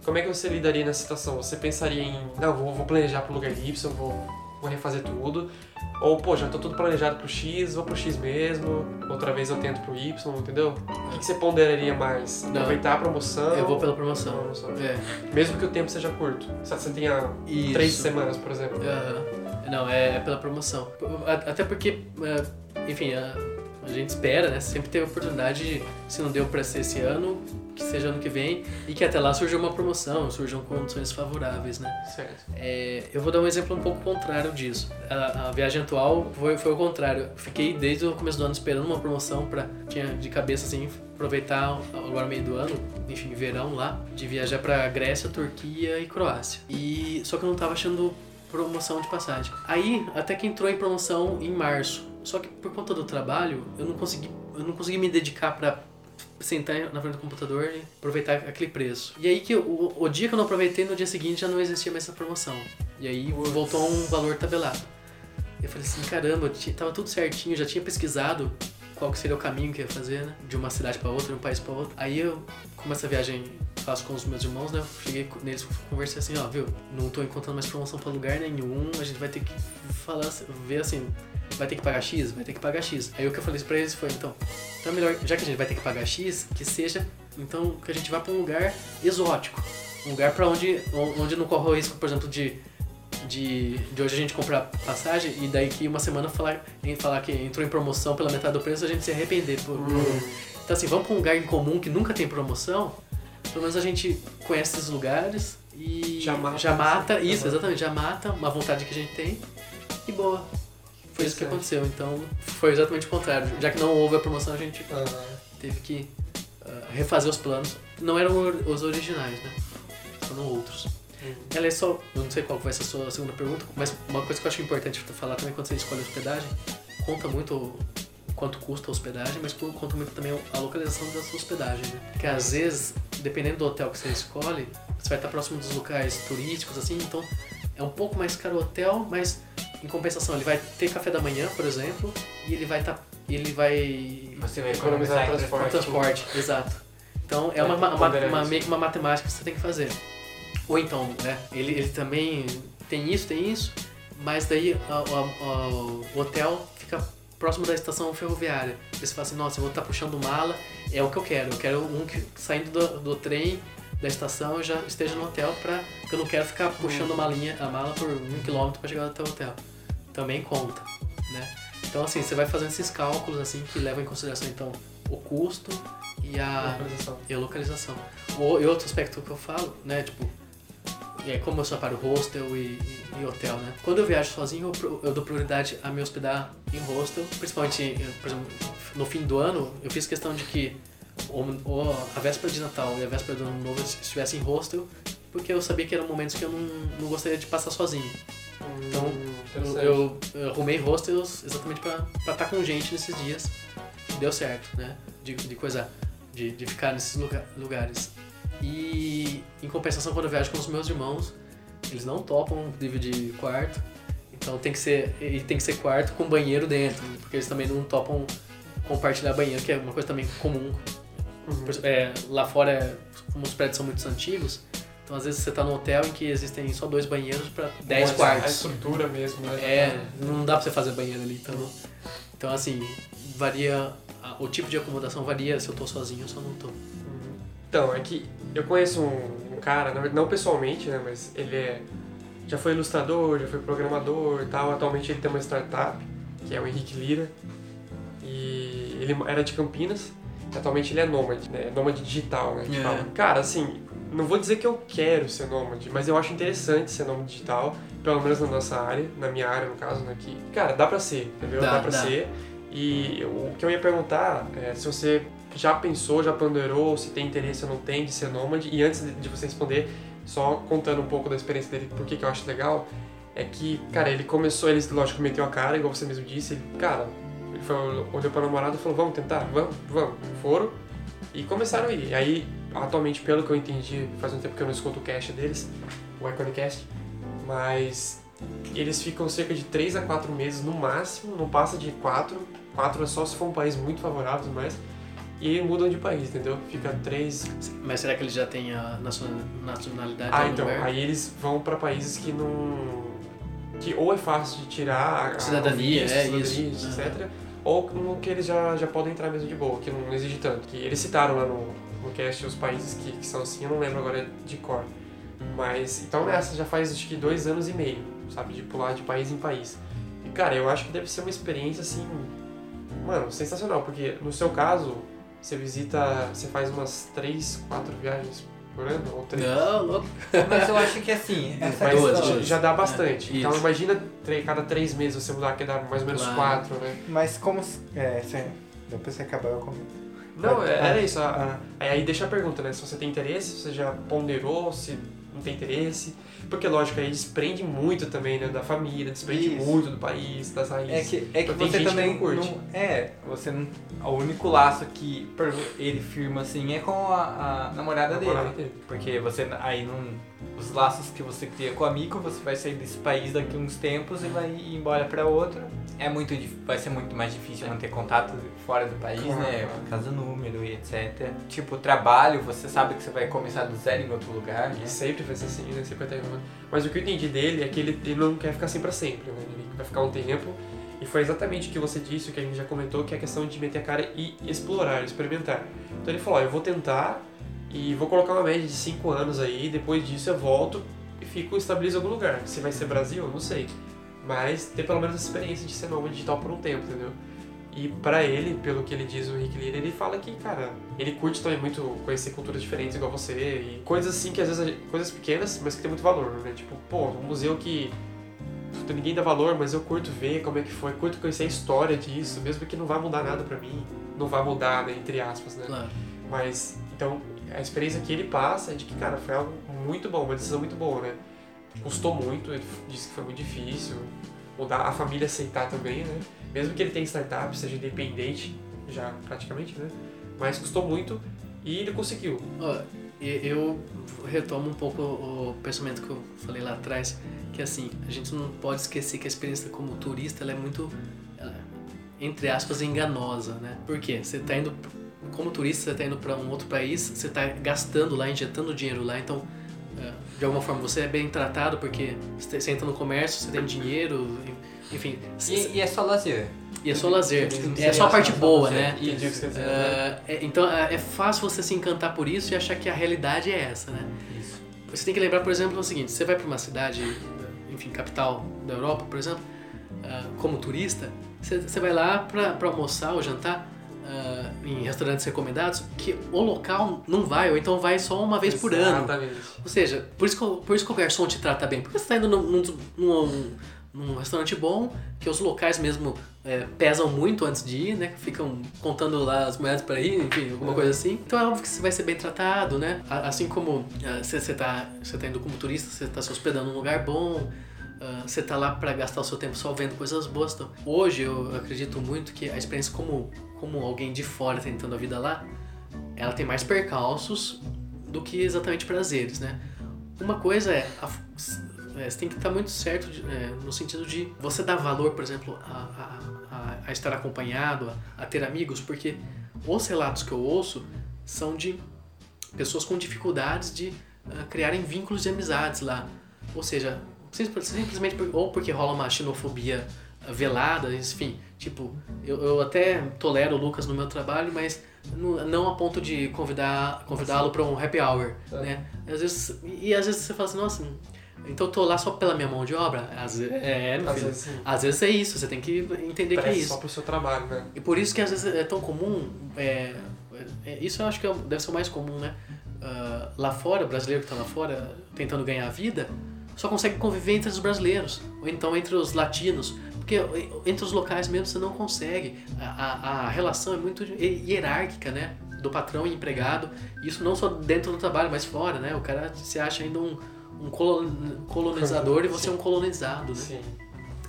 Como é que você lidaria nessa situação? Você pensaria em, não, vou, vou planejar pro lugar Y, vou, vou refazer tudo. Ou, pô, já tô tudo planejado pro X, vou pro X mesmo, outra vez eu tento pro Y, entendeu? O que, você ponderaria mais? Não. Aproveitar a promoção? Eu vou pela promoção. Promoção. É, Mesmo que o tempo seja curto. Se você tenha isso. três semanas, por exemplo. Não, é, é pela promoção. Até porque, é, enfim, a, a gente espera, né? Sempre ter a oportunidade de, se não deu pra ser esse ano, que seja ano que vem, e que até lá surja uma promoção, surjam condições favoráveis, né? Certo. É, eu vou dar um exemplo um pouco contrário disso. A, a viagem atual foi, foi o contrário. Fiquei desde o começo do ano esperando uma promoção para tinha de cabeça assim aproveitar agora meio do ano, enfim, verão lá, de viajar para Grécia, Turquia e Croácia. E só que eu não tava achando promoção de passagem. Aí até que entrou em promoção em março. Só que por conta do trabalho, eu não consegui, eu não consegui me dedicar para sentar na frente do computador e aproveitar aquele preço. E aí que o, o dia que eu não aproveitei, no dia seguinte já não existia mais essa promoção. E aí voltou a um valor tabelado. Eu falei assim, caramba, tava tudo certinho, já tinha pesquisado qual que seria o caminho que eu ia fazer, né? De uma cidade pra outra, de um país pra outro. Aí eu, como essa viagem faço com os meus irmãos, né? Eu cheguei neles conversei assim, ó, viu? Não tô encontrando mais promoção pra lugar nenhum, a gente vai ter que falar, ver assim, vai ter que pagar X? Vai ter que pagar X. Aí o que eu falei pra eles foi, então, então é melhor, já que a gente vai ter que pagar X, que seja, então, que a gente vá pra um lugar exótico. Um lugar pra onde, onde não corre o risco, por exemplo, de de, de hoje a gente comprar passagem e daí que uma semana falar, em falar que entrou em promoção pela metade do preço a gente se arrepender. Por, Então assim, vamos pra um lugar em comum que nunca tem promoção, pelo menos a gente conhece esses lugares e Já mata. já mata isso, Uhum. exatamente, já mata uma vontade que a gente tem e boa. Foi isso que aconteceu, então foi exatamente o contrário. Já que não houve a promoção, a gente Ah, teve que ah, refazer os planos. Não eram os originais, né? Foram outros. Ela é só. Eu não sei qual vai ser a sua segunda pergunta, mas uma coisa que eu acho importante falar também quando você escolhe hospedagem, conta muito o quanto custa a hospedagem, mas conta muito também a localização dessa hospedagem, né? Porque às vezes, dependendo do hotel que você escolhe, você vai estar próximo dos locais turísticos, assim, então é um pouco mais caro o hotel, mas em compensação ele vai ter café da manhã, por exemplo, e ele vai estar. ele vai. Você vai Economizar economizar transporte. transporte. exato. Então é É, uma, uma, uma- meio que uma matemática que você tem que fazer. Ou então, né? Ele, ele também tem isso, tem isso, mas daí a- a- a- o hotel fica próximo da estação ferroviária. Você fala assim, nossa, eu vou estar puxando mala, é o que eu quero. Eu quero um que saindo do, do trem, da estação, eu já esteja no hotel, porque eu não quero ficar puxando a malinha, a mala por um quilômetro para chegar até o hotel. Também conta, né? Então assim, você vai fazendo esses cálculos assim que levam em consideração então o custo e a, Localização. e a localização. O, e outro aspecto que eu falo, né, tipo, é como eu separo hostel e, e, e hotel, né? Quando eu viajo sozinho, eu, eu dou prioridade a me hospedar em hostel, principalmente, eh, por exemplo, no fim do ano, eu fiz questão de que o, o- a véspera de Natal e a véspera do Ano Novo estivessem em hostel, porque eu sabia que eram momentos que eu não, não gostaria de passar sozinho. Então, Hum, Eu, eu, eu arrumei hostels exatamente pra estar com gente nesses dias. Deu certo, né? De, de coisa, de, de ficar nesses lugar, lugares. E em compensação, quando eu viajo com os meus irmãos, eles não topam dividir quarto. Então tem que ser, tem que ser quarto com banheiro dentro, porque eles também não topam compartilhar banheiro, que é uma coisa também comum. Uhum. É, lá fora, é, como os prédios são muito antigos, então às vezes você tá num hotel em que existem só dois banheiros para 10 Mas A quartos. estrutura mesmo, né? É, não dá pra você fazer banheiro ali, então. Então assim, varia. O tipo de acomodação varia se eu tô sozinho ou se eu não tô. Uhum. Então, é que eu conheço um, um cara, não pessoalmente, né, mas ele é, já foi ilustrador, já foi programador e tal. Atualmente ele tem uma startup, que é o Henrique Lira. E ele era de Campinas. Atualmente ele é nômade, né? Nômade digital, né? que É. fala. Cara, assim, não vou dizer que eu quero ser nômade, mas eu acho interessante ser nômade digital, pelo menos na nossa área, na minha área no caso, né? Que, cara, dá pra ser, entendeu? Dá, Dá, pra dá. ser. E o que eu ia perguntar é se você já pensou, já ponderou, se tem interesse ou não tem de ser nômade. E antes de- você responder, só contando um pouco da experiência dele, por que eu acho legal, é que, cara, ele começou, ele lógico meteu a cara, igual você mesmo disse, ele, cara, ele foi, olhou pra namorada e falou, vamos tentar? Vamos, vamos. Foram e começaram a ir. E aí, atualmente, pelo que eu entendi, faz um tempo que eu não escuto o cast deles, o Iconicast, mas eles ficam cerca de 3 a 4 meses no máximo, não passa de 4. 4 é só se for um país muito favorável, mas e mudam de país, entendeu? Fica 3. Mas será que ele já tem a naciona- nacionalidade Ah, então, lugar? aí eles vão pra países que não que ou é fácil de tirar a Cidadania, visto, é cidadania, isso. etc. Ou no que eles já, já podem entrar mesmo de boa, que não exige tanto. Que eles citaram lá no, no cast os países que, que são assim, eu não lembro agora de cor. Mas, então nessa já faz acho que dois anos e meio, sabe? De pular de país em país. E cara, eu acho que deve ser uma experiência assim, mano, sensacional, porque no seu caso, você visita, você faz umas três, quatro viagens por ano, ou três. Não, louco. Mas eu acho que assim, essa Mas Duas, já- já dá bastante. É, então isso. imagina tre- cada três meses você mudar, que dá mais ou menos Claro. quatro, né? Mas como. se- É, você, depois você acabar eu comento. Não, Ah, é- era isso. a- ah. Aí aí deixa a pergunta, né? Se você tem interesse, se você já ponderou, se não tem interesse. Porque, lógico, aí desprende muito também, né? Da família, desprende Isso. muito do país, das raízes. É que, é que Então, você que também não curte. não- É, você não. O único laço que ele firma assim é com a, a namorada dele. Namorada dele. Porque você aí não. Os laços que você cria com o amigo, você vai sair desse país daqui uns tempos e vai ir embora pra outro. É muito vai ser muito mais difícil manter contato fora do país, Claro, né? Por causa do número e etc. Tipo, trabalho, você sabe que você vai começar do zero em outro lugar, né? Sempre vai ser assim, né? Sempre vai inovando. Mas o que eu entendi dele é que ele, ele não quer ficar assim pra sempre, né? Ele vai ficar um tempo. E foi exatamente o que você disse, o que a gente já comentou, que é a questão de meter a cara e explorar, experimentar. Então ele falou, ó, eu vou tentar e vou colocar uma média de 5 anos aí, depois disso eu volto e fico estabilizo em algum lugar. Se vai ser Brasil, eu não sei. Mas ter pelo menos essa experiência de ser nômade digital por um tempo, entendeu? E pra ele, pelo que ele diz, o Rick Lira, ele fala que, cara, ele curte também muito conhecer culturas diferentes igual você e coisas assim que às vezes, a coisas pequenas, mas que tem muito valor, né? Tipo, pô, um museu que ninguém dá valor, mas eu curto ver como é que foi, curto conhecer a história disso, mesmo que não vá mudar nada pra mim, não vai mudar, né, entre aspas, né? Claro. Mas, então, a experiência que ele passa é de que, cara, foi algo muito bom, uma decisão muito boa, né? Custou muito, ele disse que foi muito difícil, mudar a família aceitar também, né? mesmo que ele tenha startup, seja independente, já praticamente, né? Mas custou muito e ele conseguiu. Eu retomo um pouco o pensamento que eu falei lá atrás, que assim, a gente não pode esquecer que a experiência como turista ela é muito, é, entre aspas, enganosa, né? Por quê? Você tá indo, como turista, você tá indo para um outro país, você tá gastando lá, injetando dinheiro lá, então, é, de alguma forma, você é bem tratado porque você entra no comércio, você tem dinheiro, enfim, E, e é só lazer. e é só lazer, é só a parte boa, né? É- então é é fácil você se encantar por isso e achar que a realidade é essa, né? Isso. Você tem que lembrar, por exemplo, o seguinte: você vai para uma cidade, enfim, capital da Europa, por exemplo, ah, como turista, você vai lá para almoçar ou jantar ah, em restaurantes recomendados, que o local não vai, ou então vai só uma vez por ano. Exatamente. Ou seja, por isso, que, o- por isso que o garçom te trata bem. Porque você está indo num, num, num- restaurante bom, que os locais mesmo é, pesam muito antes de ir, né? Ficam contando lá as moedas para ir, enfim, alguma É. coisa assim. Então é óbvio que você vai ser bem tratado, né? Assim como ah, você você tá, você tá indo como turista, você está se hospedando num lugar bom, ah, você tá lá para gastar o seu tempo só vendo coisas boas. Então, hoje eu acredito muito que a experiência como, como alguém de fora tentando a vida lá, ela tem mais percalços do que exatamente prazeres, né? Uma coisa é, a- é, você tem que estar muito certo de- é, no sentido de você dar valor, por exemplo, a, a, a- estar acompanhado, a, ter amigos, porque os relatos que eu ouço são de pessoas com dificuldades de ah, criarem vínculos de amizades lá. Ou seja, sim- simplesmente ou porque rola uma xenofobia velada, enfim, tipo, eu, eu até tolero o Lucas no meu trabalho, mas não, não a ponto de convidar convidá-lo para um happy hour, Tá. né? Às vezes, e às vezes você fala assim, nossa, então eu tô lá só pela minha mão de obra? Às vezes, é, meu Às filho. vezes. Às vezes é isso, você tem que entender que é isso. só pro seu trabalho, né? E por isso que às vezes é tão comum, é, é- isso eu acho que é deve ser o mais comum, né? Ah, lá fora, o brasileiro que está lá fora tentando ganhar a vida, só consegue conviver entre os brasileiros, ou então entre os latinos, porque entre os locais mesmo você não consegue. A, a, a relação é muito hierárquica, né? Do patrão e empregado, isso não só dentro do trabalho, mas fora, né? O cara se acha ainda um, um colon- colonizador e você é um colonizado, né? Sim.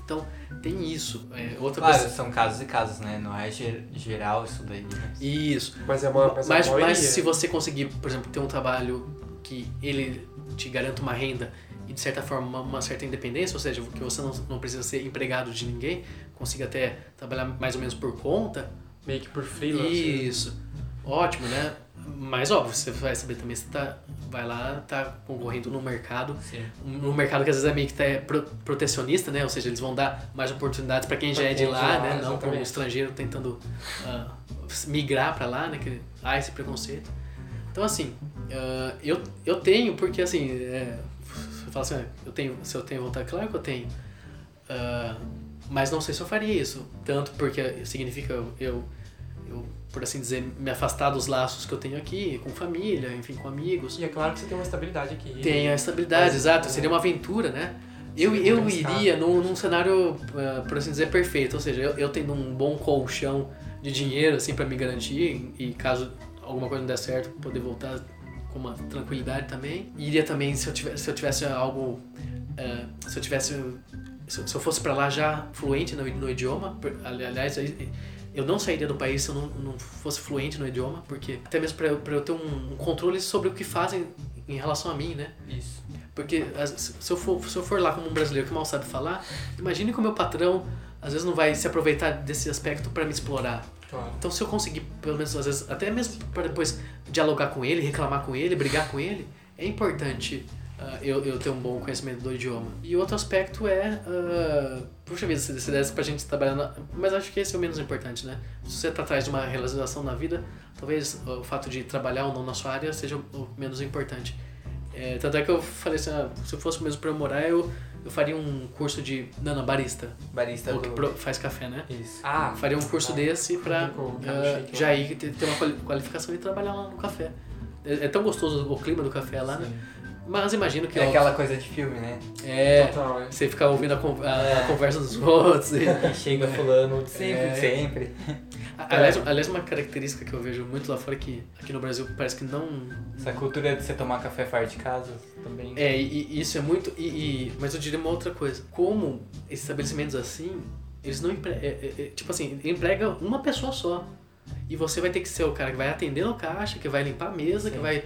Então tem isso. É, outra Claro, coisa- são casos e casos, né? Não é ger- geral isso daí. né? Isso. Mas é uma. Mas, Mas, é uma mas maioria. se você conseguir, por exemplo, ter um trabalho que ele te garanta uma renda e de certa forma uma, uma certa independência, ou seja, que você não, não precisa ser empregado de ninguém, consiga até trabalhar mais ou menos por conta, Meio que por freelance. isso, ótimo, né? Mas óbvio, você vai saber também se tá, vai lá, tá concorrendo no mercado, Sim. um mercado que às vezes é meio que tá pro- protecionista, né? Ou seja, eles vão dar mais oportunidades para quem já Pra é de é lá, lá, né? Não como um exatamente. estrangeiro tentando ah, migrar para lá, né? Que há esse preconceito. Então, assim, ah, eu, eu tenho, porque assim, é, fala assim, eu tenho, se eu tenho vontade, claro que eu tenho. Ah, mas não sei se eu faria isso. Tanto porque significa eu, eu, eu, por assim dizer, me afastar dos laços que eu tenho aqui, com família, enfim, com amigos. E é claro que você tem uma estabilidade aqui. Tem a estabilidade, Mas, exato. é, Seria uma aventura, né? Eu, eu arriscado. iria num, num cenário, ah, por assim dizer, perfeito. Ou seja, eu, eu tendo um bom colchão de dinheiro, assim, para me garantir. E caso alguma coisa não der certo, poder voltar com uma tranquilidade também. Iria também, se eu tivesse, se eu tivesse algo... ah, se eu tivesse... Se eu se eu fosse para lá já fluente no, no idioma, aliás, eu não sairia do país se eu não, não fosse fluente no idioma, porque até mesmo para eu, pra eu ter um, um controle sobre o que fazem em relação a mim, né? Isso. Porque se eu, for, se eu for lá como um brasileiro que mal sabe falar, imagine que o meu patrão às vezes não vai se aproveitar desse aspecto para me explorar. Claro. Então se eu conseguir, pelo menos às vezes, até mesmo para depois dialogar com ele, reclamar com ele, brigar com ele, é importante ah, eu, eu ter um bom conhecimento do idioma. E outro aspecto é, ah, puxa vida, se, se desse pra gente trabalhar, na, mas acho que esse é o menos importante, né? Se você tá atrás de uma realização na vida, talvez o fato de trabalhar ou não na sua área seja o, menos importante. É, tanto é que eu falei assim, ah, se fosse mesmo pra eu morar, eu, eu faria um curso de nana barista, Barista ou que do... pro- faz café, né? Isso. Ah, Faria um curso desse pra Com- ah, shake, já ir ter, ter uma quali- qualificação e trabalhar lá no café. É, é tão gostoso o clima do café lá, né? Mas imagino que É ó, aquela coisa de filme, né? é Total, é. você ficar ouvindo a, a- a É. conversa dos outros. e- E chega fulano sempre, É. de sempre. Aliás, aliás, uma característica que eu vejo muito lá fora é que aqui no Brasil parece que não Essa cultura de você tomar café fora de casa também. É, e, e isso é muito. E, e- mas eu diria uma outra coisa. Como estabelecimentos assim, eles não empre... é, é, é, tipo assim, emprega uma pessoa só. E você vai ter que ser o cara que vai atender no caixa, que vai limpar a mesa, que vai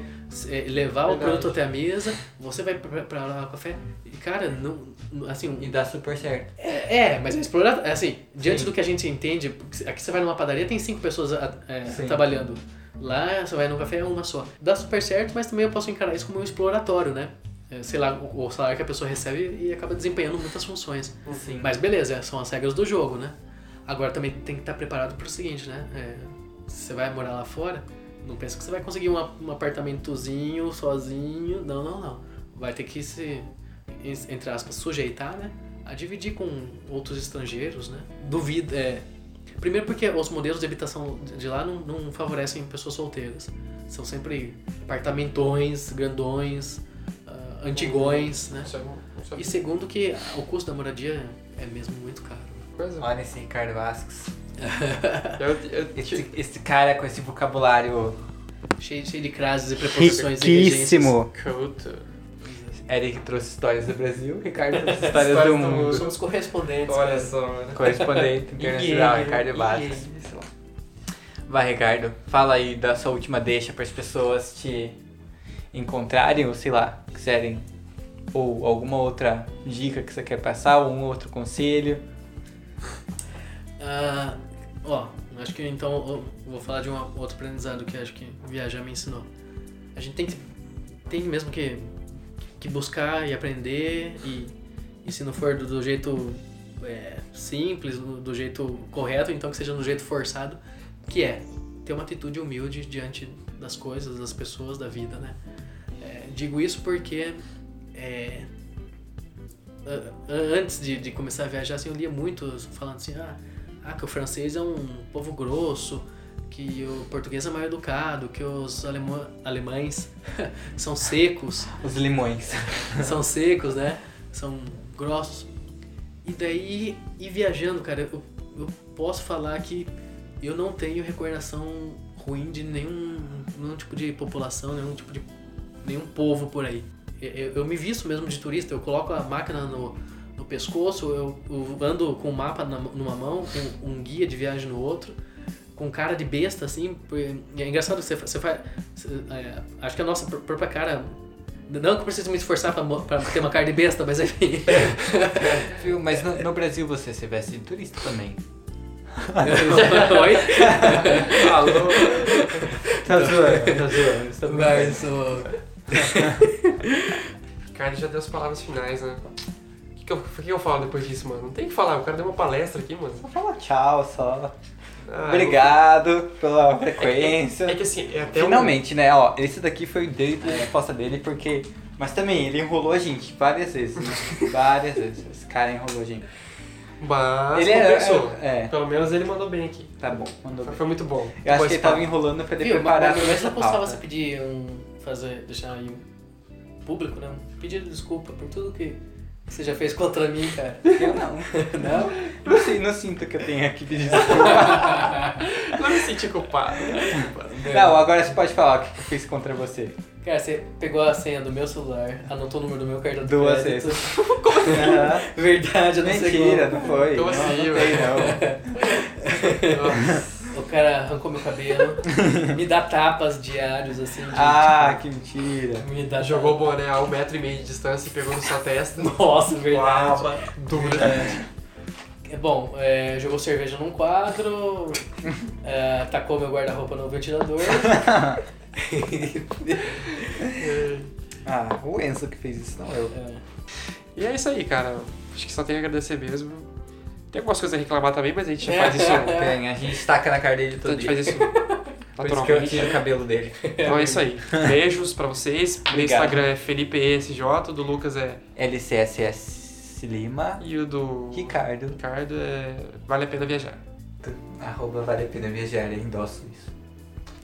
é, levar o Verdade. produto até a mesa, você vai lá o café. E cara, não- assim, E dá super certo. é, é, mas é explorar, é assim, diante Sim. do que a gente entende, aqui você vai numa padaria, tem cinco pessoas é, trabalhando. Lá você vai num café, é uma só. Dá super certo, mas também eu posso encarar isso como um exploratório, né? É, sei lá, o, o salário que a pessoa recebe e acaba desempenhando muitas funções. Sim. Mas beleza, são as regras do jogo, né? Agora também tem que estar preparado pro seguinte, né? É, você vai morar lá fora, não pensa que você vai conseguir um, um apartamentozinho sozinho. Não, não, não. Vai ter que se, entre aspas, sujeitar, né? A dividir com outros estrangeiros, né? Duvido, é... Primeiro porque os modelos de habitação de lá não, não favorecem pessoas solteiras. São sempre apartamentões, grandões, ah, antigões, né? Isso é, é E segundo que o custo da moradia é mesmo muito caro. coisa. Olha esse Ricardo Vasques. Esse, esse cara com esse vocabulário Cheio, cheio de crases e preposições riquíssimo. Eric trouxe histórias do Brasil, Ricardo trouxe histórias Histórias do do mundo. Somos correspondentes. Olha cara. só, mano. Correspondente internacional, Ricardo lá. Vai, Ricardo, fala aí da sua última deixa para as pessoas te encontrarem, ou sei lá, quiserem, ou alguma outra dica que você quer passar, ou um outro conselho. Ah, ó, acho que então eu vou falar de um outro aprendizado que acho que viajar me ensinou. A gente tem que tem mesmo que, que buscar e aprender e, e se não for do, do jeito é, simples, do, jeito correto, então que seja do jeito forçado, que é ter uma atitude humilde diante das coisas, das pessoas, da vida, né? É, digo isso porque é, antes de, de começar a viajar, assim, eu lia muito falando assim, ah, ah, que o francês é um povo grosso, que o português é mal educado, que os alemã- alemães são secos, Os limões. são secos, né? São grossos. E daí, e viajando, cara, eu, eu posso falar que eu não tenho recordação ruim de nenhum, nenhum tipo de população, nenhum tipo de nenhum povo por aí. Eu, eu- me visto mesmo de turista, eu coloco a máquina no, no pescoço, eu, eu ando com o mapa na- numa mão, com um guia de viagem no outro, com cara de besta, assim. É engraçado você, você faz. você- é, acho que a nossa pr- própria cara. Não que eu precise me esforçar pra, pra ter uma cara de besta, mas enfim. Viu? Mas no, no Brasil você se veste de turista também. Oi? Alô? Tá zoando, tá zoando. Mas o. O cara já deu as palavras finais, né? O que, que, eu, que eu falo depois disso, mano? Não tem o que falar, o cara deu uma palestra aqui, mano. Só fala tchau, só. Ah, Obrigado pela frequência. É que assim, é até um- Finalmente, né? Ó, esse daqui foi o direito da resposta dele, porque. Mas também, ele enrolou a gente várias vezes. né? várias vezes. Esse cara enrolou a gente. Mas ele compensou. é, é. Pelo menos ele mandou bem aqui. Tá bom, mandou Foi, bem. foi muito bom. Eu acho Boa que ele tava enrolando pra ele Viu, preparar mas custava pauta. você pedir um. fazer. deixar aí um público, né? Um pedido de desculpa por tudo que você já fez contra mim, cara. Eu não. Não? Não, sei, não sinto que eu tenho aqui pedido Não me senti culpado. Não, agora você pode falar o que eu fiz contra você. Cara, você pegou a senha do meu celular, anotou o número do meu cartão de Duas crédito. vezes. Verdade, eu não sei Mentira, como. não foi. Como não, assim, não tem, não. Nossa. O cara arrancou meu cabelo, me dá tapas diários, assim. De, Ah, que mentira. tipo, me dá Jogou o boné a um metro e meio de distância e pegou na sua testa. Nossa, verdade. Uau, dura. É. É Bom, é, jogou cerveja num quadro, é, tacou meu guarda-roupa no ventilador. Ah, o Enzo que fez isso, não eu. É, E é isso aí, cara. Acho que só tem a agradecer mesmo. Tem algumas coisas a reclamar também, mas a gente já faz isso. Tem, a gente taca na cara dele a todo gente dia. faz isso Por isso que eu naturalmente. tiro o cabelo dele. Então é isso aí. Beijos pra vocês. Meu. Instagram é FelipeESJ, o do Lucas é. LCSS Lima, E o do Ricardo. Ricardo é. Vale a pena viajar. Arroba vale a pena viajar, eu endosso isso.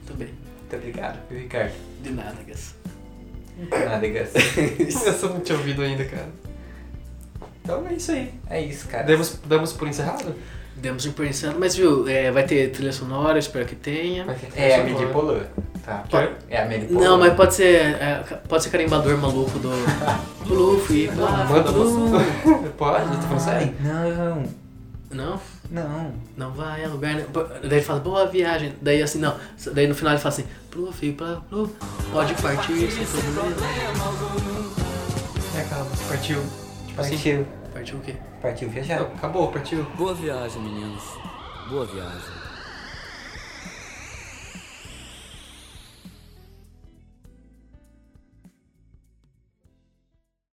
tudo bem. Muito obrigado, viu, Ricardo? De nada, Gus. Nada, Gus. Essa eu não tinha ouvido ainda, cara. Então é isso aí. É isso, cara. Demos, damos por encerrado? Demos por encerrado, mas viu, é, vai ter trilha sonora, espero que tenha. É a Midi Polô. Tá. Pode, é a Midi Não, mas pode ser. É, pode ser carimbador maluco do. Blue e blá. Manda você. Pode, tu consegue? Não. Não? Não. Não vai a lugar. Né? Daí ele fala, boa viagem. Daí assim, não. Daí no final ele fala assim, Pluf, blá, pode partir sem problema. É, e acaba, partiu assim, partiu. Partiu o quê? Partiu viajar. Acabou, partiu. Boa viagem, meninos. Boa viagem.